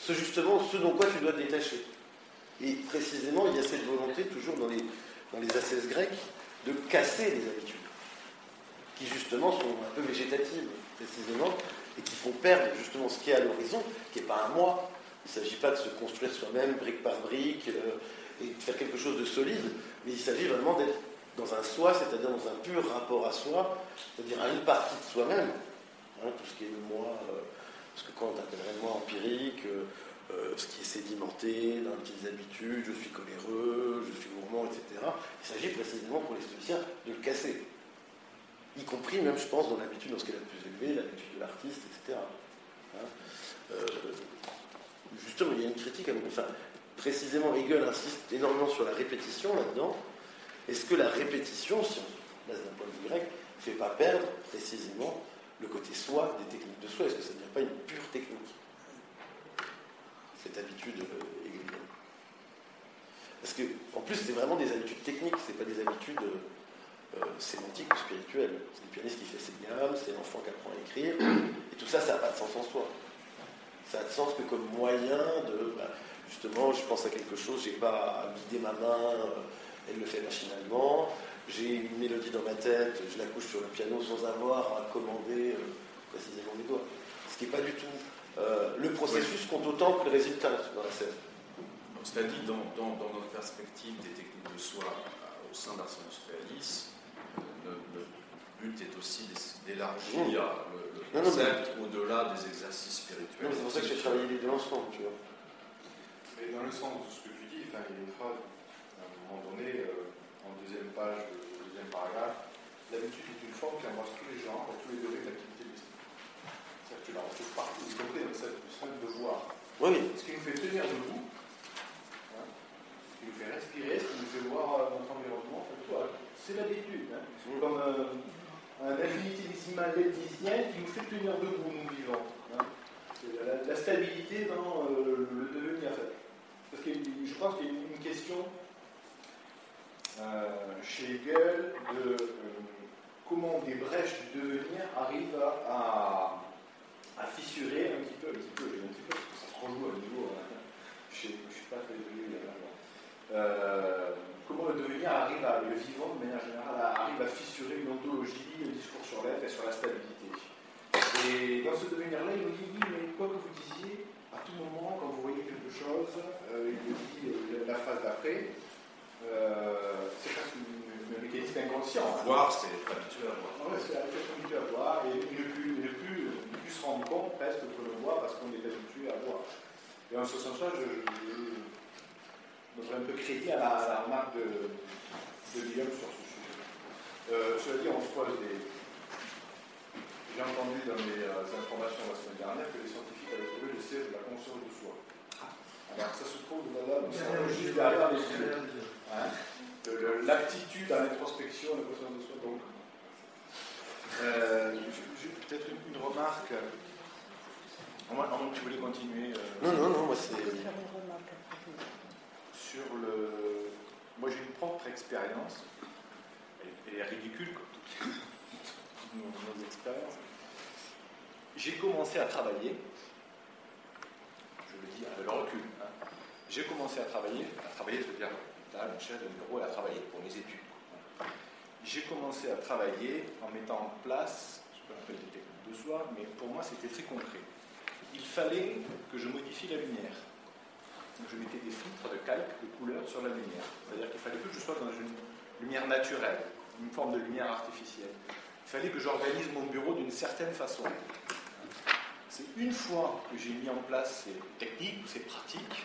S3: ce, justement ce dont quoi tu dois te détacher. Et précisément, il y a cette volonté, toujours dans les, dans les ascèses grecques, de casser les habitudes, qui justement sont un peu végétatives, précisément, et qui font perdre justement ce qui est à l'horizon, qui n'est pas un moi. Il ne s'agit pas de se construire soi-même brique par brique euh, et de faire quelque chose de solide, mais il s'agit vraiment d'être dans un soi, c'est-à-dire dans un pur rapport à soi, c'est-à-dire à une partie de soi-même, hein, tout ce qui est le moi, euh, ce que on appellerait le moi empirique, euh, ce qui est sédimenté dans les petites habitudes, je suis coléreux, je suis gourmand, etc. Il s'agit précisément pour les stoïciens de le casser. Y compris même, je pense, dans l'habitude, dans ce qui est la plus élevée, l'habitude de l'artiste, etc. Hein. Euh, justement, il y a une critique, à- enfin, précisément, Hegel insiste énormément sur la répétition là-dedans. Est-ce que la répétition, si on place d'un point de vue grec, ne fait pas perdre précisément le côté soi des techniques de soi? Est-ce que ça ne devient pas une pure technique? Cette habitude euh, hegelienne. Parce que, en plus, c'est vraiment des habitudes techniques, c'est pas des habitudes euh, euh, sémantiques ou spirituelles. C'est le pianiste qui fait ses gammes, c'est l'enfant qui apprend à écrire, et tout ça, ça n'a pas de sens en soi. Ça a de sens que comme moyen de. bah, justement, je pense à quelque chose, j'ai pas à guider ma main, euh, elle le fait machinalement. J'ai une mélodie dans ma tête, je la couche sur le piano sans avoir à commander euh, précisément mes doigts. Ce qui n'est pas du tout. Euh, le processus compte autant que le résultat dans la scène.
S1: Dit, dans, dans- dans notre perspective des techniques de soi euh, au sein d'Arsenus Realis, euh, le, le but est aussi d'élargir
S3: Mmh.
S1: le, concept au-delà des exercices spirituels.
S3: C'est pour ça que j'ai travaillé les deux ensemble, tu vois.
S6: Mais dans le sens de ce que tu dis, enfin, il y a une phrase, à un moment donné, euh, en deuxième page, deuxième paragraphe, l'habitude est une forme qui embrasse tous les genres tous les degrés de l'activité mystique. C'est-à-dire que tu la retrouves partout, y compris dans le simple de voir.
S3: Oui, oui.
S6: Ce qui nous fait tenir debout, hein, ce qui nous fait respirer, ce qui nous fait voir euh, notre environnement, c'est toi. C'est l'habitude. Hein. C'est comme euh, un infinitésimal leibnizien qui nous fait tenir debout, nous vivants. hein. C'est la, la stabilité dans euh, le devenir. Parce que je pense qu'il y a une question euh, chez Hegel de comment des brèches du devenir arrivent à, à fissurer un petit peu, un petit peu, un petit peu, parce que ça se rejoue à niveau. Hein. Je ne suis pas très là. Euh, comment le devenir arrive à, le vivant de manière générale, arrive à fissurer une ontologie, un discours sur l'être et sur la stabilité? Et dans ce devenir-là, il nous dit, oui, mais quoi que vous disiez, à tout moment, quand vous voyez quelque chose, euh, il nous dit euh, la phrase d'après, euh, c'est presque un mécanisme inconscient. Hein.
S1: Voir, c'est habitué à voir.
S6: Ouais, c'est habitué à voir, et ne plus, plus, se rendre compte presque que le voir parce qu'on est habitué à voir. Et en ce sens-là, je, je, je, un peu crédit à la, à la remarque de, de Guillaume sur ce sujet. Euh, cela dit, on se pose des, j'ai entendu dans mes euh, informations la semaine dernière que les scientifiques avaient trouvé le siège de la conscience de soi. Alors ça se trouve là, juste derrière les yeux. Hein L'aptitude à l'introspection, la conscience de soi. Donc, euh, peut-être une, une, remarque. Moi, tu voulais continuer euh,
S3: Non, non, non, moi c'est.
S6: Sur le. Moi j'ai une propre expérience. Elle, elle, est ridicule comme toutes nos, nos expériences j'ai commencé à travailler, je le dis avec le recul, hein, j'ai commencé à travailler, à travailler, c'est-à-dire à une chaise de bureau et à travailler pour mes études. J'ai commencé à travailler en mettant en place ce qu'on appelle des techniques de soi, mais pour moi c'était très concret. Il fallait que je modifie la lumière. Donc je mettais des filtres de calque, de couleur sur la lumière. C'est-à-dire qu'il fallait que je sois dans une lumière naturelle, une forme de lumière artificielle. Il fallait que j'organise mon bureau d'une certaine façon. C'est une fois que j'ai mis en place ces techniques ces pratiques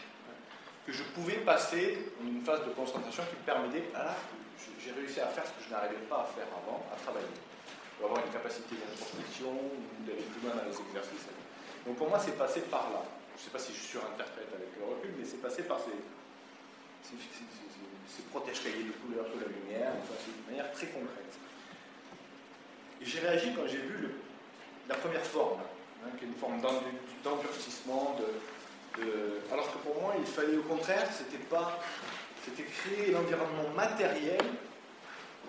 S6: que je pouvais passer en une phase de concentration qui me permettait, j'ai réussi à faire ce que je n'arrivais pas à faire avant, à travailler. avoir une capacité d'introspection, d'aller plus loin dans les exercices. Donc pour moi, c'est passé par là. Je ne sais pas si je surinterprète avec le recul, mais c'est passé par ces, ces, ces, ces protèges-cahiers de couleurs sous la lumière, de manière très concrète. Et j'ai réagi quand j'ai vu la première forme hein, qui est une forme d'endurcissement. De, de, alors que pour moi, il fallait au contraire, c'était pas, c'était créer l'environnement matériel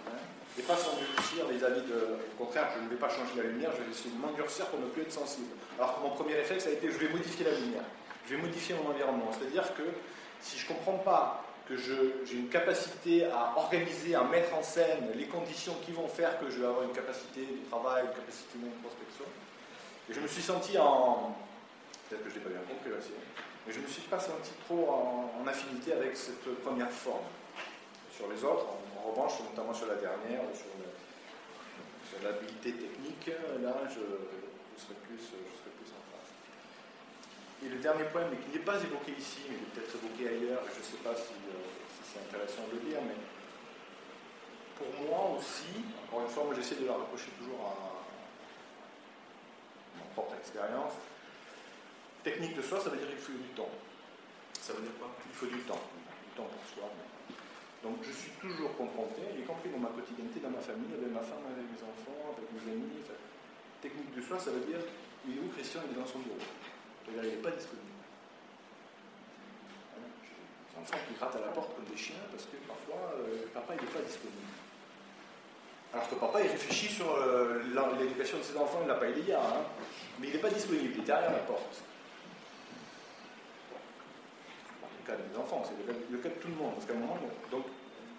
S6: hein, et pas s'endurcir vis-à-vis de. Au contraire, je ne vais pas changer la lumière, je vais essayer de m'endurcir pour ne plus être sensible. Alors que mon premier réflexe a été, je vais modifier la lumière, je vais modifier mon environnement. C'est-à-dire que si je ne comprends pas que j'ai une capacité à organiser, à mettre en scène les conditions qui vont faire que je vais avoir une capacité de travail, une capacité d'introspection, et je me suis senti en. Peut-être que je n'ai pas bien compris aussi, mais je ne me suis pas senti trop en, affinité avec cette première forme. Sur les autres, en, revanche, notamment sur la dernière, sur, l'habilité technique, là, je, je, serais plus, en face. Et le dernier point, mais qui n'est pas évoqué ici, mais peut-être évoqué ailleurs, je ne sais pas si, euh, si c'est intéressant de le dire, mais pour moi aussi, encore une fois, moi j'essaie de la reprocher toujours à propre expérience. Technique de soi, ça veut dire qu'il faut du temps.
S1: Ça veut dire quoi?
S6: Il faut du temps. Du temps pour soi. Donc je suis toujours confronté, y compris dans ma quotidienneté, dans ma famille, avec ma femme, avec mes enfants, avec mes amis. Enfin, technique de soi, ça veut dire il est où Christian? Il est dans son bureau. C'est-à-dire il n'est pas disponible. Les enfants qui grattent à la porte comme des chiens parce que parfois euh, papa il n'est pas disponible. Alors que papa, il réfléchit sur euh, l'éducation de ses enfants, il n'a pas hier, hein, mais il n'est pas disponible, il est derrière la porte. Cas des enfants, c'est le, cas de tout le monde. Parce qu'à un moment, donc,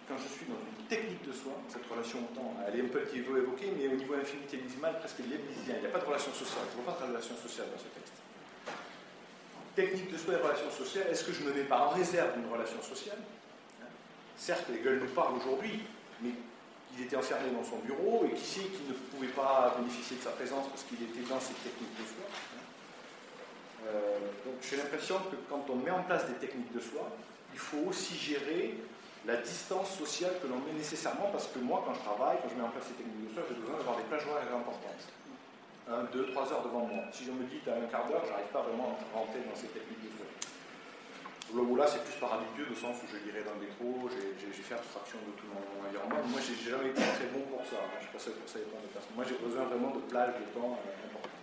S6: quand je suis dans une technique de soi, cette relation au temps, elle est un peu évoquée, mais au niveau infinitésimal, presque lévisien. Il n'y a pas de relation sociale. Je ne vois pas de relation sociale dans ce texte. Technique de soi et relation sociale, est-ce que je me mets pas en réserve d'une relation sociale? Certes, les gueules nous parlent aujourd'hui, mais il était enfermé dans son bureau et qui sait qu'il ne pouvait pas bénéficier de sa présence parce qu'il était dans cette technique de soi. Euh, donc j'ai l'impression que quand on met en place des techniques de soi, il faut aussi gérer la distance sociale que l'on met nécessairement parce que moi, quand je travaille, quand je mets en place ces techniques de soi, j'ai besoin d'avoir des plages horaires importantes. Un, deux, trois heures devant moi. Si je me dis à un quart d'heure, j'arrive pas vraiment à rentrer dans ces techniques de soi. Là, c'est plus par habitude, au sens où je lirai dans le métro, j'ai fait abstraction de tout mon environnement. Moi, j'ai jamais été très bon pour ça. Hein. Je que pour ça dépend des personnes. Moi, j'ai besoin vraiment de plage de temps euh, important.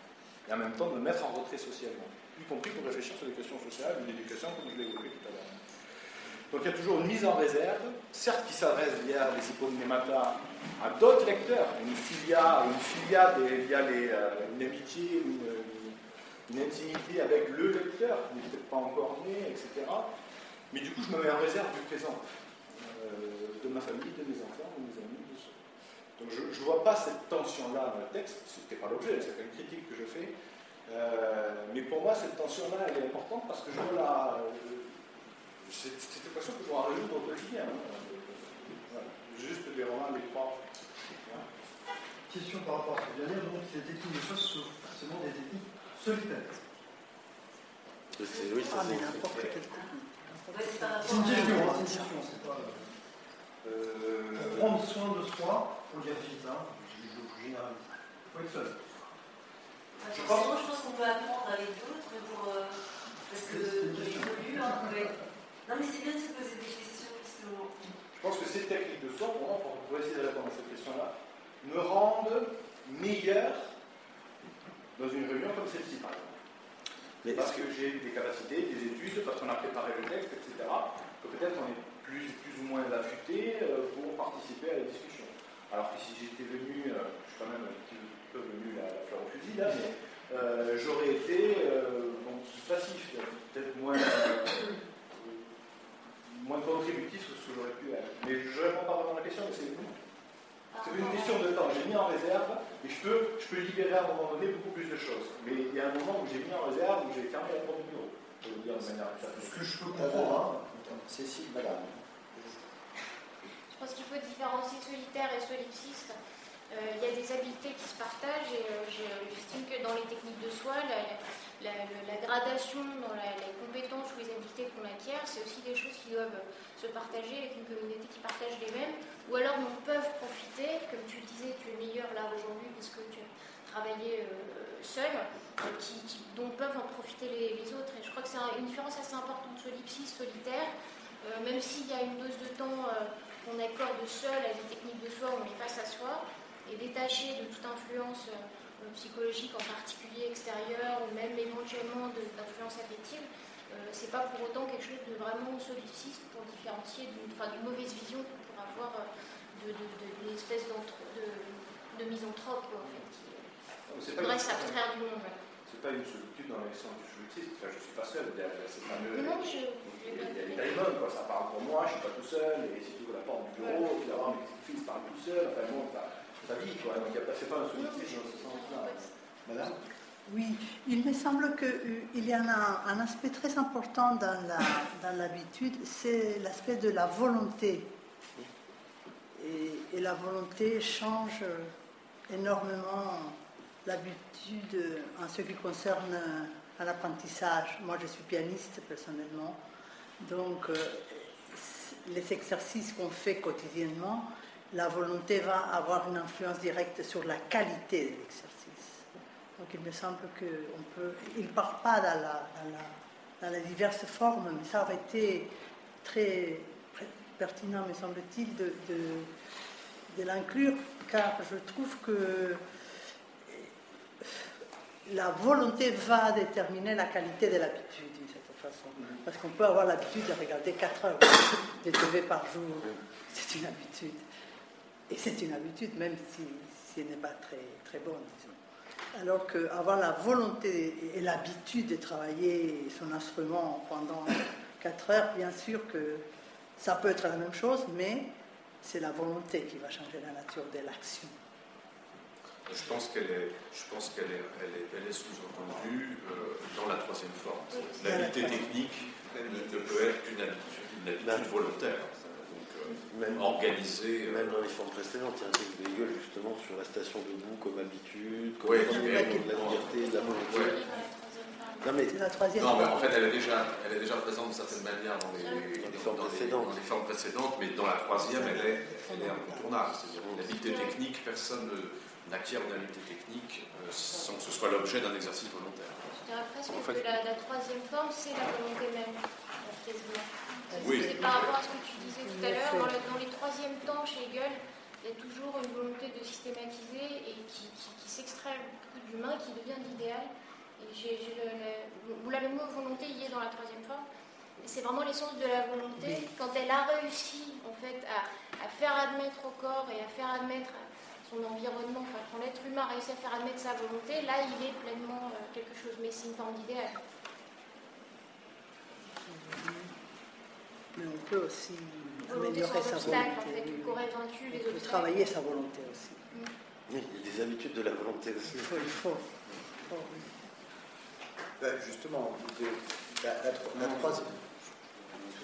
S6: Et en même temps, de me mettre en retrait socialement, y compris pour réfléchir sur les questions sociales ou l'éducation, comme je l'ai évoqué tout à l'heure. Donc, il y a toujours une mise en réserve, certes qui s'adresse via les hyponémata à d'autres lecteurs, une filia, une filia via euh, une amitié, une, une, intimité avec le lecteur, qui n'est peut-être pas encore né, etc. Mais du coup, je me mets en réserve du présent, euh, de ma famille, de mes enfants, de mes amis, de. Donc je ne vois pas cette tension-là dans le texte, ce n'était pas l'objet, c'est une critique que je fais. Euh, mais pour moi, cette tension-là, elle est importante parce que je vois la. c'est une question que je dois résoudre au quotidien. Hein. Voilà. Juste les romans, les trois.
S7: Question par rapport à ce que je viens de dire, donc ces techniques de choses sont forcément des techniques solitaires.
S3: C'est- Oui, ça
S5: Ah, mais
S3: c'est.
S5: n'importe quel Ouais, c'est
S7: une question, hein, c'est une question, c'est pas.
S6: Euh,
S7: Pour prendre soin de soi, pour dire vite, hein, je beaucoup généraliste. Il faut être seul.
S5: Je pense qu'on peut apprendre avec d'autres pour. euh, parce que évolue, hein. Non, mais c'est bien de se poser des questions, justement.
S6: Je pense que ces techniques de soi, pour moi, essayer de répondre à cette question-là, me rendent meilleur dans une réunion comme celle-ci, par exemple.
S3: Mais
S6: parce que j'ai des capacités, des études, parce qu'on a préparé le texte, etc., que peut-être on est plus, plus ou moins affûté euh, pour participer à la discussion. Alors que si j'étais venu, euh, je suis quand même peu venu à la fleur au fusil là, mais euh, j'aurais été euh, bon, passif, peut-être moins, euh, moins contributif que ce que j'aurais pu être. Mais je ne réponds pas vraiment à la question, mais c'est c'est une question de temps. J'ai mis en réserve et je peux, je peux libérer à un moment donné beaucoup plus de choses. Mais il y a un moment où j'ai mis en réserve, où j'ai fermé la porte du bureau. Le dire de manière
S7: Ce que je peux comprendre, hein.
S4: Cécile, madame.
S2: Je pense qu'il faut différencier solitaire et solipsiste. Euh, il y a des habiletés qui se partagent et euh, je- j'estime que dans les techniques de soi, la, gradation dans les compétences ou les habiletés qu'on acquiert, c'est aussi des choses qui doivent se partager avec une communauté qui partage les mêmes, ou alors dont peuvent profiter, comme tu le disais, tu es meilleur là aujourd'hui parce que tu as travaillé euh, seul, euh, dont peuvent en profiter les, les autres. Et je crois que c'est un- une différence assez importante solipsiste, solitaire, euh, même s'il y a une dose de temps euh, qu'on accorde seul à des techniques de soi, on est face à soi, et détaché de toute influence euh, psychologique en particulier extérieure, ou même éventuellement d'influence affective, euh, c'est pas pour autant quelque chose de vraiment solliciste pour différencier d'une enfin, mauvaise vision qu'on pourrait avoir euh, de, de, de- d'une espèce de, misanthrope en fait, qui
S6: c'est une-
S2: s'abstraire du monde. voilà.
S6: c'est pas une solitude dans l'existence du solipsisme. Enfin, je ne suis pas seul. Il y a, il y a ces fameux.
S2: Non, je,
S6: Il y a, daimons, quoi. Ça parle pour moi, je ne suis pas tout seul, et si tu ouvres la porte du bureau, puis là, mes petits fils parlent tout seul, enfin bon, y.
S4: Madame
S8: Oui, il me semble qu'il y en a un aspect très important dans l'habitude, c'est l'aspect de la volonté. Et, la volonté change énormément l'habitude en ce qui concerne euh, un apprentissage. Moi, je suis pianiste personnellement, donc euh, les exercices qu'on fait quotidiennement, la volonté va avoir une influence directe sur la qualité de l'exercice. Donc il me semble qu'on peut. Il ne part pas dans, la- dans les diverses formes, mais ça aurait été très pertinent, me semble-t-il, de, de- de l'inclure, car je trouve que la volonté va déterminer la qualité de l'habitude, d'une certaine façon. Parce qu'on peut avoir l'habitude de regarder 4 heures de TV par jour. C'est une habitude. Et c'est une habitude, même si, si elle n'est pas très, très bonne, disons. Alors qu'avoir la volonté et l'habitude de travailler son instrument pendant 4 heures, bien sûr que ça peut être la même chose, mais c'est la volonté qui va changer la nature de l'action.
S1: Je pense qu'elle est, je pense qu'elle est, elle est, elle est sous-entendue euh, dans la troisième forme. L'habilité technique ne, ne peut être qu'une habitude, une habitude volontaire.
S3: Même,
S1: organisée. euh,
S3: même dans les formes précédentes, il y a un texte de Hegel justement sur la station debout comme habitude, comme
S1: Ouais,
S3: comme
S1: qui
S3: la liberté, de la volonté.
S1: Ouais.
S3: Non mais
S8: C'est la troisième
S1: Non, mais en fait, elle est déjà, elle est déjà présente d'une certaine manière dans les,
S3: Dans les formes
S1: dans
S3: précédentes.
S1: dans les formes précédentes, mais dans la troisième, elle est, elle est incontournable. C'est-à-dire l'habileté technique, personne ne- n'acquiert une habileté technique euh, sans que ce soit l'objet d'un exercice volontaire.
S2: Je dirais presque
S3: En fait-
S2: que la, la troisième forme, c'est la volonté même, euh, quasiment.
S1: Oui.
S2: C'est par rapport à ce que tu disais tout à l'heure, dans, le- dans les troisièmes temps chez Hegel, il y a toujours une volonté de systématiser et qui, qui- qui s'extrait beaucoup de l'humain, qui devient de l'idéal. Et j'ai, j'ai le, le- où là, le mot volonté y est dans la troisième forme. c'est vraiment l'essence de la volonté. Quand elle a réussi en fait à, faire admettre au corps et à faire admettre son environnement, enfin quand l'être humain a réussi à faire admettre sa volonté, là il est pleinement euh, quelque chose. Mais c'est une forme d'idéal.
S8: Mais on peut aussi améliorer sa volonté.
S2: En fait, vaincu les on peut
S8: travailler sa volonté aussi.
S3: Mm. il y a des habitudes de la volonté aussi.
S8: Il faut, il faut.
S4: Ben, justement, la, la, troisième.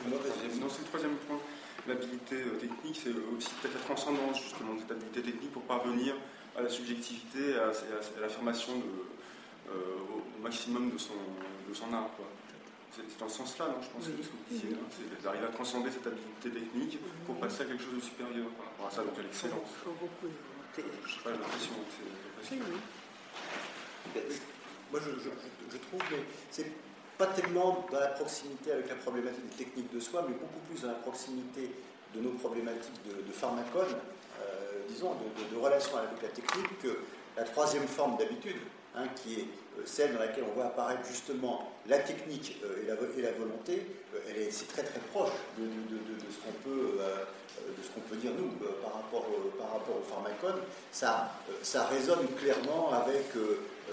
S9: Non, c'est le troisième point. L'habilité euh, technique, c'est aussi peut-être la transcendance justement de cette habilité technique pour parvenir à la subjectivité, à, à, l'affirmation euh, au maximum de son, de son art. C'est dans ce sens-là, non, je pense, que ce que vous disiez, hein, c'est d'arriver à transcender cette habilité technique pour passer à quelque chose de supérieur par rapport à ça, donc à l'excellence.
S8: Il faut beaucoup de volonté.
S9: Je sais pas, j'ai l'impression que c'est.
S4: Moi, je, je, je trouve que c'est pas tellement dans la proximité avec la problématique des techniques de soi, mais beaucoup plus dans la proximité de nos problématiques de, pharmacone, euh, disons, de, relation avec la technique, que la troisième forme d'habitude, hein, qui est celle dans laquelle on voit apparaître justement la technique euh, et, la, volonté, est, c'est très très proche de, ce qu'on peut, de ce qu'on peut dire nous par rapport, par rapport au pharmacone. Ça, ça résonne clairement avec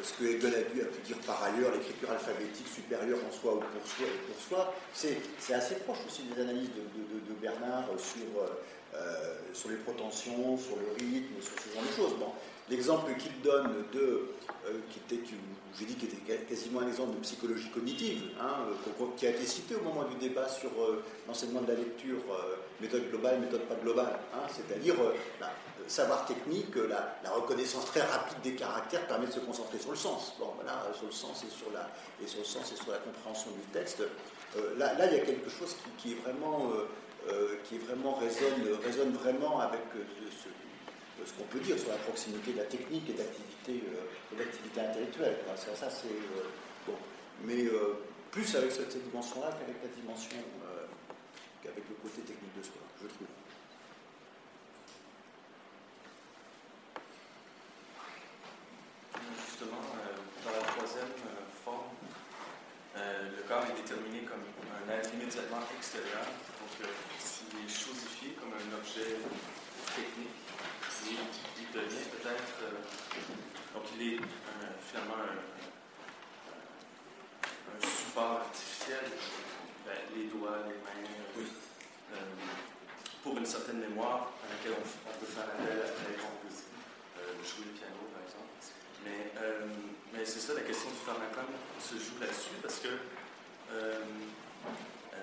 S4: ce que Hegel a, pu, a dire par ailleurs, l'écriture alphabétique supérieure en soi ou pour soi soi, c'est assez proche aussi des analyses de, Bernard sur, euh, sur les protensions, sur le rythme, sur ce genre de choses. Bon, L'exemple qu'il donne de, euh, qui était, j'ai dit, qui était quasiment un exemple de psychologie cognitive, hein, euh, qui a été cité au moment du débat sur l'enseignement de la lecture, méthode globale, méthode pas globale, hein, c'est-à-dire savoir technique, la, reconnaissance très rapide des caractères permet de se concentrer sur le sens. Bon, voilà, sur le sens et sur la, et sur le sens et sur la compréhension du texte. Euh, là, là, il y a quelque chose qui, est vraiment, euh, euh, qui est vraiment résonne, résonne vraiment avec ce, ce qu'on peut dire sur la proximité de la technique et de l'activité, intellectuelle. Ça, bon, mais plus avec cette, dimension-là qu'avec la dimension, qu'avec le côté technique de soi, je trouve.
S10: corps est déterminé comme un être immédiatement extérieur, donc euh, il est chosifié comme un objet technique, il, devient peut-être, euh, donc il est euh, finalement un, support artificiel, ben, les doigts, les mains, pour une certaine mémoire à laquelle on, peut faire appel à la jouer le piano par exemple. Mais, mais c'est ça, la question du pharmacone se joue là-dessus parce que euh, euh,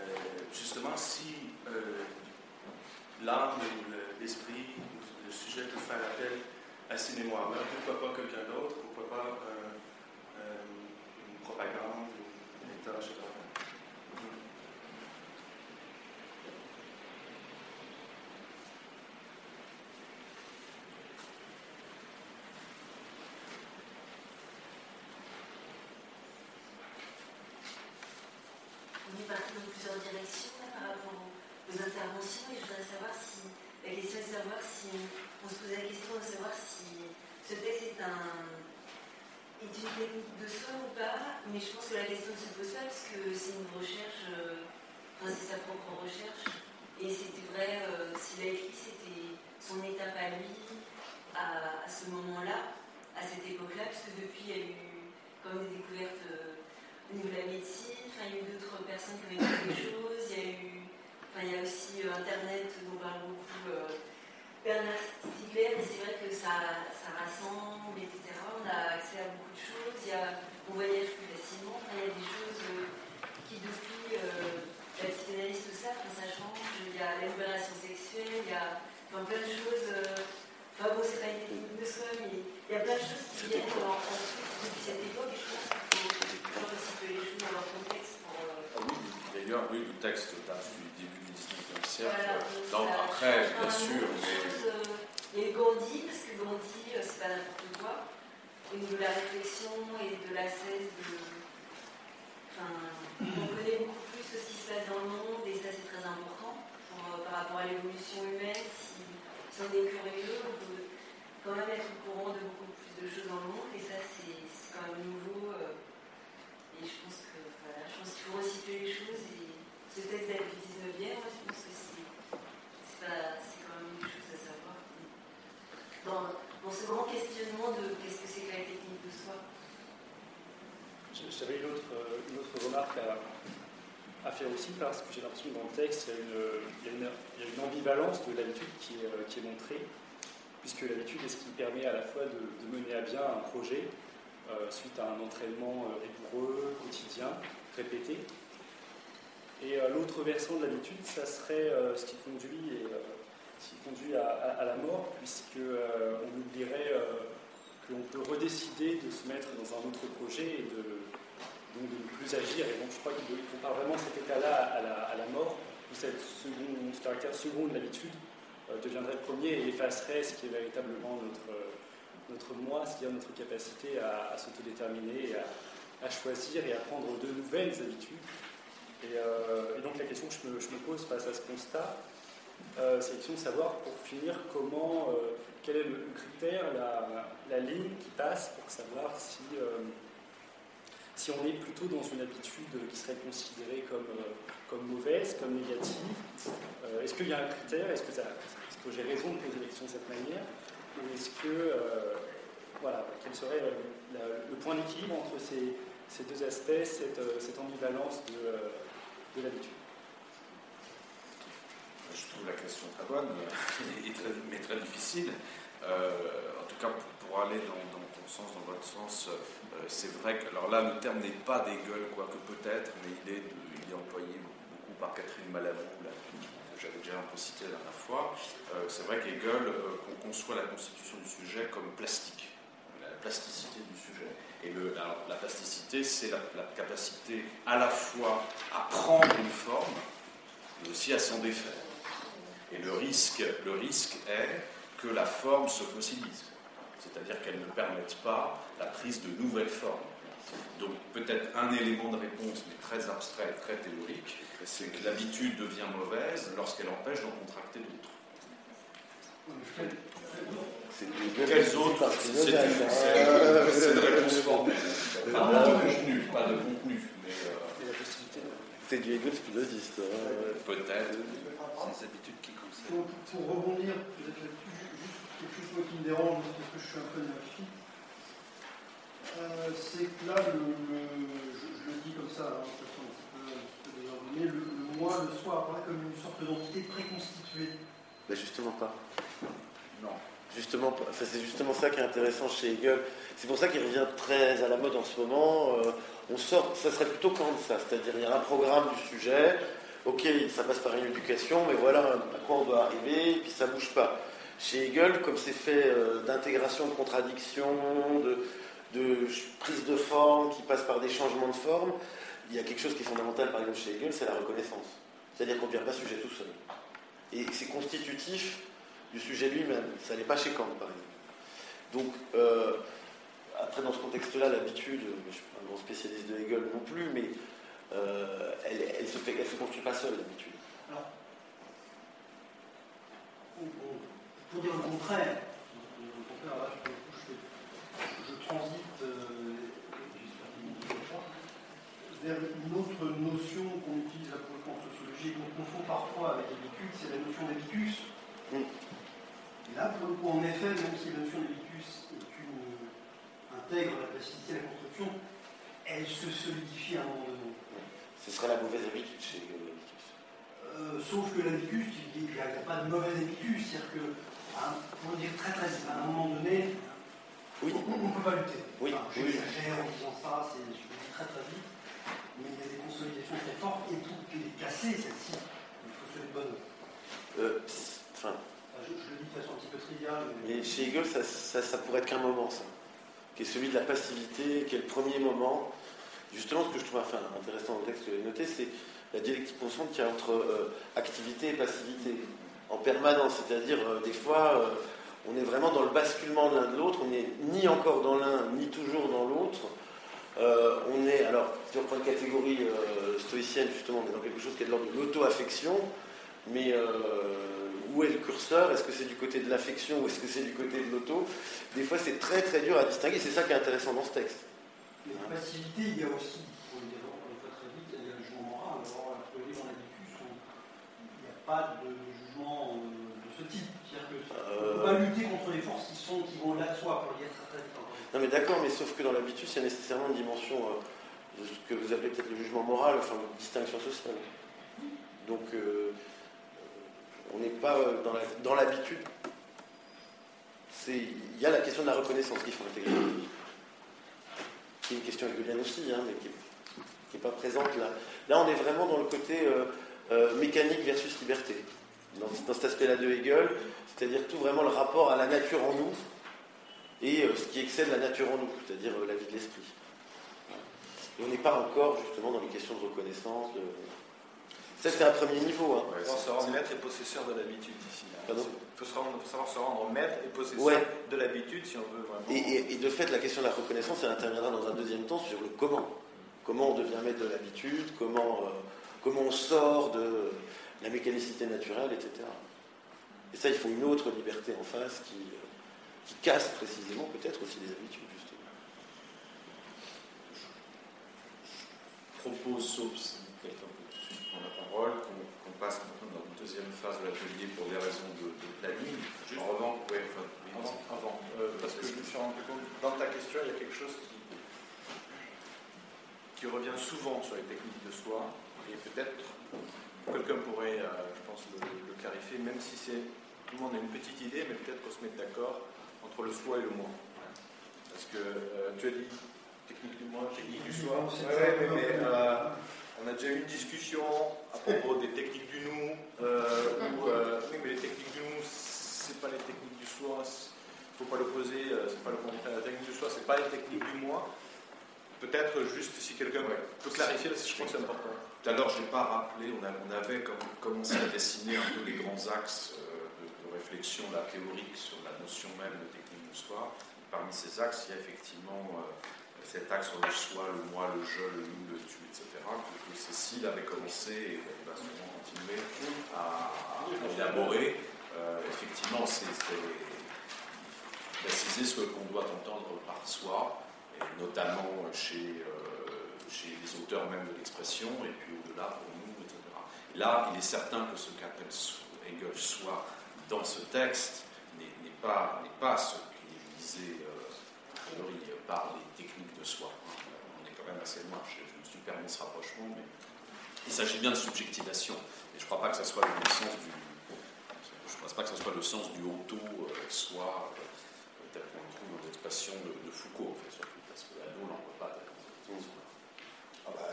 S10: justement, si euh, l'âme ou l'esprit, le sujet peut faire appel à ces mémoires-là, pourquoi pas quelqu'un d'autre, pourquoi pas une propagande, un état, etc. mais je pense que la question ne se pose pas parce que c'est une recherche, euh, enfin c'est sa propre recherche. Et c'était vrai, euh, s'il a écrit, c'était son étape à lui, à, ce moment-là, à cette époque-là, puisque depuis, il y a eu comme des découvertes euh, au niveau de la médecine, enfin, il y a eu d'autres personnes qui ont écrit des choses, il y a eu, enfin, il y a aussi Internet dont on parle beaucoup. Bernard Stiegler, et c'est vrai que ça, ça rassemble, etc. On a accès à beaucoup de choses. Il y a, on voyage plus facilement. il y a des choses euh, qui, depuis euh, la psychanalyse, tout ça, ça change. Il y a la libération sexuelle, il y a plein de choses. Euh, enfin bon, c'est pas une technique de soi, mais il y a plein de choses qui viennent en, en depuis cette époque. Et je pense qu'il faut toujours recycler les choses dans leur contexte. Pour,
S1: ah oui, d'ailleurs, oui, le texte date du début du 19e siècle. Voilà, après, bien sûr. Mais...
S5: il y a eu Gandhi, parce que Gandhi, c'est pas n'importe quoi au niveau de la réflexion et de la cesse de. Enfin, on connaît beaucoup plus ce qui se passe dans le monde et ça c'est très important pour, euh, par rapport à l'évolution humaine. Si, on est curieux, on peut quand même être au courant de beaucoup plus de choses dans le monde, et ça, c'est quand même nouveau. Euh, et je pense que voilà, je pense qu'il faut resituer les choses. Et ce texte date du 19e, je pense que c'est, quand même une chose à savoir. Dans, dans ce grand questionnement de qu'est-ce que c'est que la technique de soi.
S11: J'avais une autre, une autre remarque à,
S5: se
S11: aussi parce que j'ai l'impression que dans le texte, il y a une, il y a une, ambivalence de l'habitude qui, est, qui est montrée, puisque l'habitude est ce qui permet à la fois de, mener à bien un projet suite à un entraînement rigoureux, quotidien, répété. Et l'autre versant de l'habitude, ça serait ce qui conduit, et, ce qui conduit à, à, la mort, puisque on oublierait qu'on peut redécider de se mettre dans un autre projet et de, donc de ne plus agir. Et donc je crois qu'il compare vraiment cet état-là à la, mort, où cette seconde, ce caractère second de l'habitude euh, deviendrait premier et effacerait ce qui est véritablement notre, notre moi, c'est-à-dire notre capacité à, s'autodéterminer, à, à, choisir et à prendre de nouvelles habitudes. Et, euh, donc la question que je me, pose face à ce constat, euh, c'est la question de savoir, pour finir, comment quel est le critère, la, ligne qui passe pour savoir si, euh, si on est plutôt dans une habitude qui serait considérée comme, euh, comme mauvaise, comme négative euh, Est-ce qu'il y a un critère? Est-ce que, j'ai raison de poser la question de cette manière? Ou est-ce que, voilà, quel serait le point d'équilibre entre ces, ces, deux aspects, cette, cette ambivalence de, de l'habitude?
S1: Je trouve la question très bonne, mais très difficile. Euh, en tout cas, pour, aller dans, sens, dans votre sens, euh, c'est vrai que, alors là, le terme n'est pas d'égueule, quoique peut-être, mais il est, employé beaucoup par Catherine Malabou, que j'avais déjà un peu cité la dernière fois. Euh, c'est vrai qu'Hegel conçoit la constitution du sujet comme plastique, la plasticité du sujet. Et la plasticité, c'est la, la, capacité à la fois à prendre une forme, mais aussi à s'en défaire. Et le risque, le risque est que la forme se fossilise, c'est-à-dire qu'elle ne permette pas la prise de nouvelles formes. Donc peut-être un élément de réponse, mais très abstrait, très théorique, c'est que l'habitude devient mauvaise lorsqu'elle empêche d'en contracter d'autres. Quelles autres C'est une, réponse formelle. Pas de contenu, pas de contenu. Mais, euh,
S3: c'est du Hegel spinoziste.
S1: Hein. Peut-être.
S7: Ces habitudes qui concernent. Pour, pour rebondir peut-être là-dessus, quelque chose qui me dérange, parce que je suis un peu néophyte, euh, c'est que là, le, je, je, le dis comme ça, hein, de toute façon un petit peu, un peu désordonné, le, le, moi, le soi apparaît comme une sorte d'entité préconstituée.
S3: Ben justement pas.
S1: Non.
S3: Justement, enfin, c'est justement ça qui est intéressant chez Hegel. C'est pour ça qu'il revient très à la mode en ce moment. Euh, on sort, ça serait plutôt quand ça, c'est-à-dire il y a un programme du sujet. Ok, ça passe par une éducation, mais voilà à quoi on doit arriver, et puis ça bouge pas. Chez Hegel, comme c'est fait euh, d'intégration, de contradiction, de, prise de forme qui passe par des changements de forme, il y a quelque chose qui est fondamental, par exemple, chez Hegel, c'est la reconnaissance. C'est-à-dire qu'on ne devient pas sujet tout seul. Et c'est constitutif du sujet lui-même. Ça n'est pas chez Kant, par exemple. Donc, euh, après, dans ce contexte-là, l'habitude, je ne suis pas un grand spécialiste de Hegel non plus, mais euh, elle ne se construit pas seule, l'habitude. Alors,
S7: pour dire le contraire, là, je, je, transite euh, vers une autre notion qu'on utilise à propos en sociologie et qu'on confond parfois avec l'habitude, c'est la notion d'habitus. Et là, pour le coup, en effet, même si la notion d'habitus intègre la plasticité à la construction, elle se solidifie à un moment donné.
S3: Ce serait la mauvaise habitude chez l'habitus.
S7: Euh, sauf que l'habitus, il n'y a, pas de mauvaise habitus, c'est-à-dire que pour dire très très à un moment donné, oui. on ne peut pas lutter.
S3: Oui.
S7: Enfin, J'exagère en disant ça, je le dis très très vite, mais il y a des consolidations très fortes, et pour les casser, celle-ci, il faut se les bonnes.
S3: Euh, enfin,
S7: je, je, le dis de façon un petit peu triviale.
S3: Mais, mais chez Hegel, ça, ça, ça pourrait être qu'un moment, ça. Qui est celui de la passivité, qui est le premier moment. Justement, ce que je trouve enfin, intéressant dans le texte que j'ai noté, c'est la dialectique constante qu'il y a entre euh, activité et passivité en permanence. C'est-à-dire, euh, des fois, euh, on est vraiment dans le basculement de l'un de l'autre, on n'est ni encore dans l'un, ni toujours dans l'autre. Euh, on est, alors, si on prend une catégorie stoïcienne, justement, on est dans quelque chose qui est de l'ordre de l'auto-affection, mais où est le curseur? Est-ce que c'est du côté de l'affection ou est-ce que c'est du côté de l'auto? Des fois, c'est très très dur à distinguer, c'est ça qui est intéressant dans ce texte.
S7: Mais passivité, il y a aussi, pour le dire très vite, il y a le jugement moral. Alors, dans l'habitude, il n'y a pas de euh, de ce type. C'est-à-dire que ne peut pas lutter contre les forces qui, sont, qui vont là de soi, pour le dire très très
S3: Non mais d'accord, mais sauf que dans l'habitus, il y a nécessairement une dimension euh, de ce que vous appelez peut-être le jugement moral, enfin une distinction sociale. Donc, on n'est pas dans l'habitude. il y a la question de la reconnaissance qu'il faut intégrer. Qui est une question hegelienne aussi, hein, mais qui n'est pas présente là. Là, on est vraiment dans le côté mécanique versus liberté dans, cet aspect-là de Hegel, c'est-à-dire tout vraiment le rapport à la nature en nous et euh, ce qui excède la nature en nous, c'est-à-dire euh, la vie de l'esprit. Et on n'est pas encore justement dans les questions de reconnaissance. Ça, c'est un premier niveau. Hein.
S6: il faut se rendre maître et possesseur de l'habitude ici. Il faut, savoir se rendre maître et possesseur de l'habitude si on veut vraiment.
S3: Et, et, de fait, la question de la reconnaissance, elle interviendra dans un deuxième temps sur le comment. Comment on devient maître de l'habitude, comment, euh, comment on sort de, la mécanicité naturelle, etc. Et ça, il faut une autre liberté en face qui, qui casse précisément peut-être aussi les habitudes, justement.
S1: Je propose, sauf si quelqu'un peut tout de suite prendre la parole, qu'on passe maintenant dans une deuxième phase de l'atelier pour des raisons de, planning.
S6: Juste en revanche, avant, avant euh, parce que je me suis rendu compte, dans ta question, il y a quelque chose qui, qui revient souvent sur les techniques de soi, et peut-être Quelqu'un pourrait, euh, je pense, le, clarifier, même si c'est tout le monde a une petite idée, mais peut-être qu'on se mette d'accord entre le soi et le moi. Parce que euh, tu as dit technique du moi, technique du soi. Ouais, mais, euh, on a déjà eu une discussion à propos des techniques du nous. oui, mais les techniques du nous, c'est pas les techniques du soi. Il ne faut pas l'opposer. c'est pas le contraire. La technique du soi, c'est pas les techniques du moi. Peut-être juste si quelqu'un peut clarifier, je crois que c'est important.
S1: Tout à l'heure, je n'ai pas rappelé, on, avait commencé à dessiner un peu les grands axes euh, de, réflexion la théorique sur la notion même de technique du soi. Parmi ces axes, il y a effectivement euh, cet axe sur le soi, le moi, le je, le nous, le tu, etc., que, Cécile avait commencé et va sûrement continuer à, élaborer. Euh, effectivement, c'est préciser ce qu'on doit entendre par soi, notamment chez les auteurs même de l'expression, et puis au-delà pour nous, etc. là, il est certain que ce qu'appelle Hegel soit dans ce texte n'est pas, ce qui est visé euh, par les techniques de soi. On est quand même assez loin, je, me suis permis ce rapprochement, mais il s'agit bien de subjectivation. Et je ne crois pas que ce soit le sens du. Je pense pas que ce soit le sens du auto-soi, euh, euh, tel qu'on le trouve dans l'expression de, Foucault, en fait, surtout, parce que l'on n'en voit pas
S4: ah bah,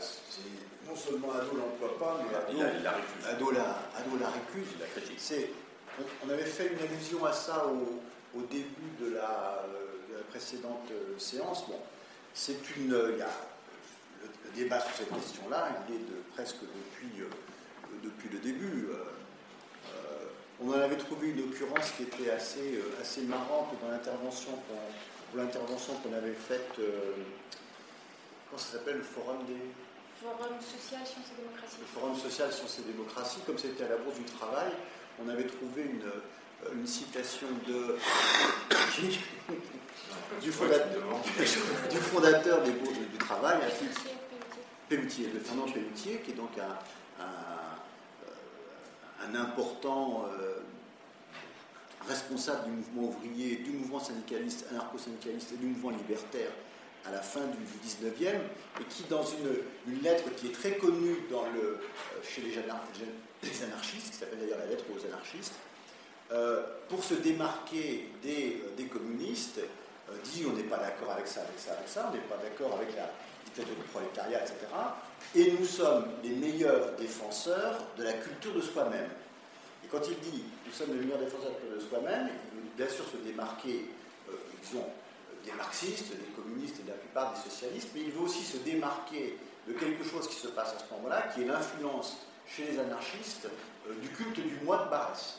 S4: non seulement Ado l'emploie pas, mais Ado, la, récuse. On, avait fait une allusion à ça au, début de la, précédente euh, séance. Bon, c'est une, le, débat sur cette question-là, il est de, presque depuis, euh, depuis le début. Euh, on en avait trouvé une occurrence qui était assez, assez marrante dans l'intervention qu'on, l'intervention qu'on avait faite ça s'appelle le Forum des.
S2: Forum social, sciences et démocratie.
S4: Le Forum social, sciences et démocratie, comme c'était à la Bourse du Travail, on avait trouvé une, euh, une citation de. du, fondateur, du fondateur des Bourses du Travail, Pelletier, de Fernand Pelletier, qui est donc un, un, important. Euh, responsable du mouvement ouvrier, du mouvement syndicaliste, anarcho-syndicaliste et du mouvement libertaire à la fin du, 19e, et qui, dans une, lettre qui est très connue euh, chez les, anarchistes, qui s'appelle d'ailleurs la lettre aux anarchistes, euh, pour se démarquer des, euh, communistes, dit on n'est pas d'accord avec ça, avec ça, avec ça, on n'est pas d'accord avec la dictature du prolétariat, etc. Et nous sommes les meilleurs défenseurs de la culture de soi-même. Et quand il dit nous sommes les meilleurs défenseurs de la culture de soi-même, il veut bien sûr se démarquer, disons, des marxistes, des communistes et de la plupart des socialistes, mais il veut aussi se démarquer de quelque chose qui se passe à ce moment-là, qui est l'influence chez les anarchistes euh, du culte du moi de Barès.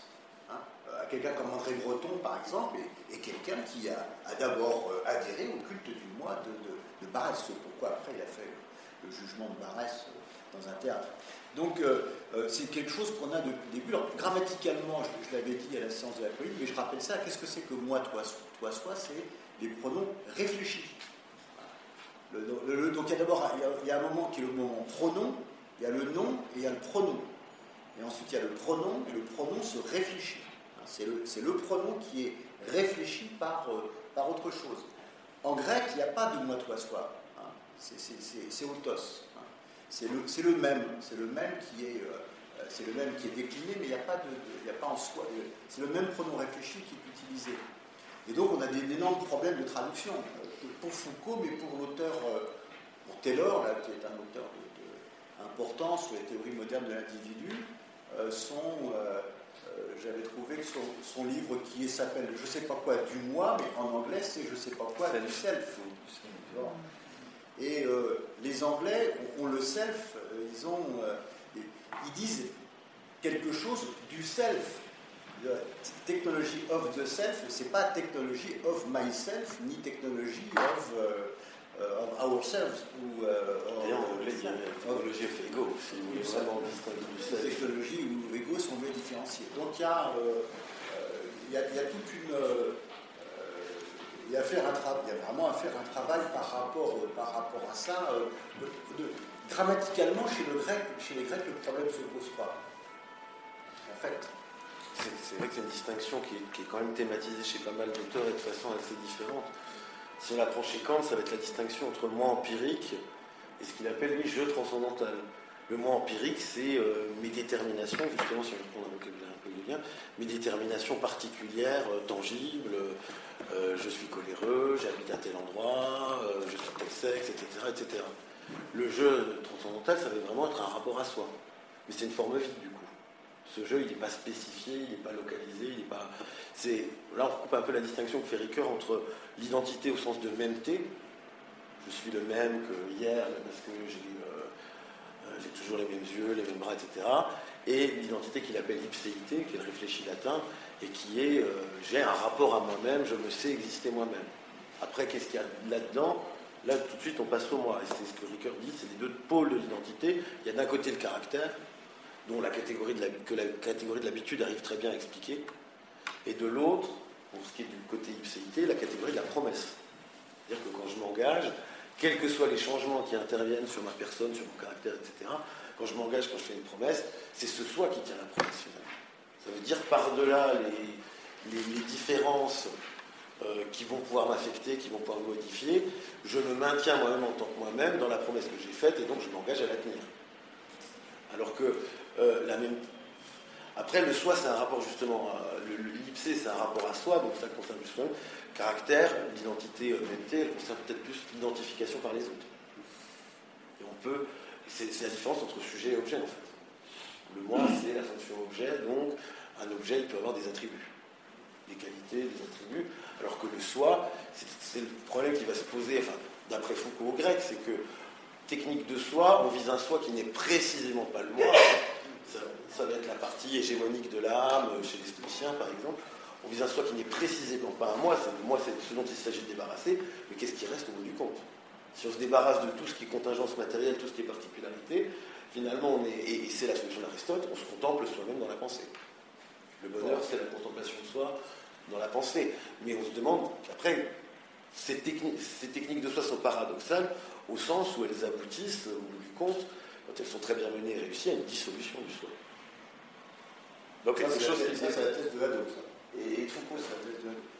S4: Hein. Euh, quelqu'un comme André Breton, par exemple, est, quelqu'un qui a, d'abord euh, adhéré au culte du moi de, de, Barès, pourquoi après il a fait le jugement de Barès dans un théâtre. Donc c'est quelque chose qu'on a depuis le début. Grammaticalement, je, l'avais dit à la séance de la police, mais je rappelle ça, qu'est-ce que c'est que moi, toi, toi, soi C'est les pronoms réfléchis. donc il y a d'abord il, y a un moment qui est le moment pronom, il y a le nom et il y a le pronom. Et ensuite il y a le pronom et le pronom se réfléchit. C'est le, le, pronom qui est réfléchi par, euh, par autre chose. En grec, il n'y a pas de moi, toi, soi. C'est autos. C'est le, même. C'est le même qui est, euh, c'est le même qui est décliné, mais il n'y a, pas de, il y a pas en soi. C'est le même pronom réfléchi qui est utilisé. Et donc on a des énormes problèmes de traduction pour Foucault, mais pour l'auteur, pour Taylor, là, qui est un auteur important sur les théories modernes de l'individu, sont j'avais trouvé que son, livre qui s'appelle Je sais pas quoi du moi, mais en anglais c'est Je sais pas quoi du self. Et euh, les Anglais ont, le self, euh, ils, ont, euh, ils disent quelque chose du self. Technology of the self, c'est pas technology of myself, ni technology of, ourselves. Ou,
S3: D'ailleurs, en anglais, il y a technologie of ego, si vous voulez vraiment distinguer du self.
S4: Technologie ou ego sont mieux différenciés. Donc il y a, il y a, il y a toute une il y, a faire un il y a vraiment à faire un travail par rapport, euh, par rapport à ça. Euh, de, grammaticalement, chez, le grec, chez les Grecs, le problème ne se pose pas. En fait.
S3: C'est vrai que c'est une distinction qui est, quand même thématisée chez pas mal d'auteurs et de façon assez différente. Si on l'apprend chez Kant, ça va être la distinction entre le moi empirique et ce qu'il appelle lui jeu transcendantal. Le moi empirique, c'est euh, mes déterminations, justement, si on reprend un vocabulaire un peu lien, mes déterminations particulières, tangibles, euh, je suis coléreux, j'habite à tel endroit, euh, je suis tel sexe, etc., etc. Le jeu transcendantal, ça va vraiment être un rapport à soi. Mais c'est une forme vide du coup. Ce jeu, il n'est pas spécifié, il n'est pas localisé, il n'est pas. C'est là on coupe un peu la distinction que fait Ricoeur entre l'identité au sens de mêmeté. Je suis le même que hier parce que euh, j'ai toujours les mêmes yeux, les mêmes bras, etc. Et l'identité qu'il appelle ipséité, qui est le réfléchi latin, et qui est euh, j'ai un rapport à moi-même, je me sais exister moi-même. Après, qu'est-ce qu'il y a là-dedans? Là, tout de suite, on passe au moi. Et c'est ce que Ricoeur dit, c'est les deux pôles de l'identité. Il y a d'un côté le caractère, dont la catégorie de que la catégorie de l'habitude arrive très bien à expliquer, et de l'autre, pour ce qui est du côté ipséité, la catégorie de la promesse. C'est-à-dire que quand je m'engage, quels que soient les changements qui interviennent sur ma personne, sur mon caractère, etc., quand je m'engage, quand je fais une promesse, c'est ce soi qui tient la promesse finalement. Ça veut dire par-delà les, différences euh, qui vont pouvoir m'affecter, qui vont pouvoir me modifier, je me maintiens moi-même en tant que moi-même dans la promesse que j'ai faite et donc je m'engage à la tenir. Alors que euh, la même. Après, le soi, c'est un rapport justement. l'ellipsé, c'est un rapport à soi, donc ça concerne plus le caractère, l'identité euh, elle concerne peut-être plus l'identification par les autres. Et on peut. C'est la différence entre sujet et objet en fait. Le moi, c'est la fonction objet, donc un objet, il peut avoir des attributs, des qualités, des attributs, alors que le soi, c'est le problème qui va se poser, enfin, d'après Foucault au grec, c'est que technique de soi, on vise un soi qui n'est précisément pas le moi. Ça, va être la partie hégémonique de l'âme, chez les stoïciens par exemple. On vise un soi qui n'est précisément pas un moi, moi c'est ce dont il s'agit de débarrasser, mais qu'est-ce qui reste au bout du compte? Si on se débarrasse de tout ce qui est contingence matérielle, tout ce qui est particularité, finalement, on est, et c'est la solution d'Aristote, on se contemple soi-même dans la pensée. Le bonheur, c'est la contemplation de soi dans la pensée. Mais on se demande, après, ces, techniques de soi sont paradoxales au sens où elles aboutissent, au bout du compte, quand elles sont très bien menées et réussies, à une dissolution du soi.
S4: Donc, ça, c'est la thèse de Hadot, Et, Foucault, c'est la thèse de Hadot.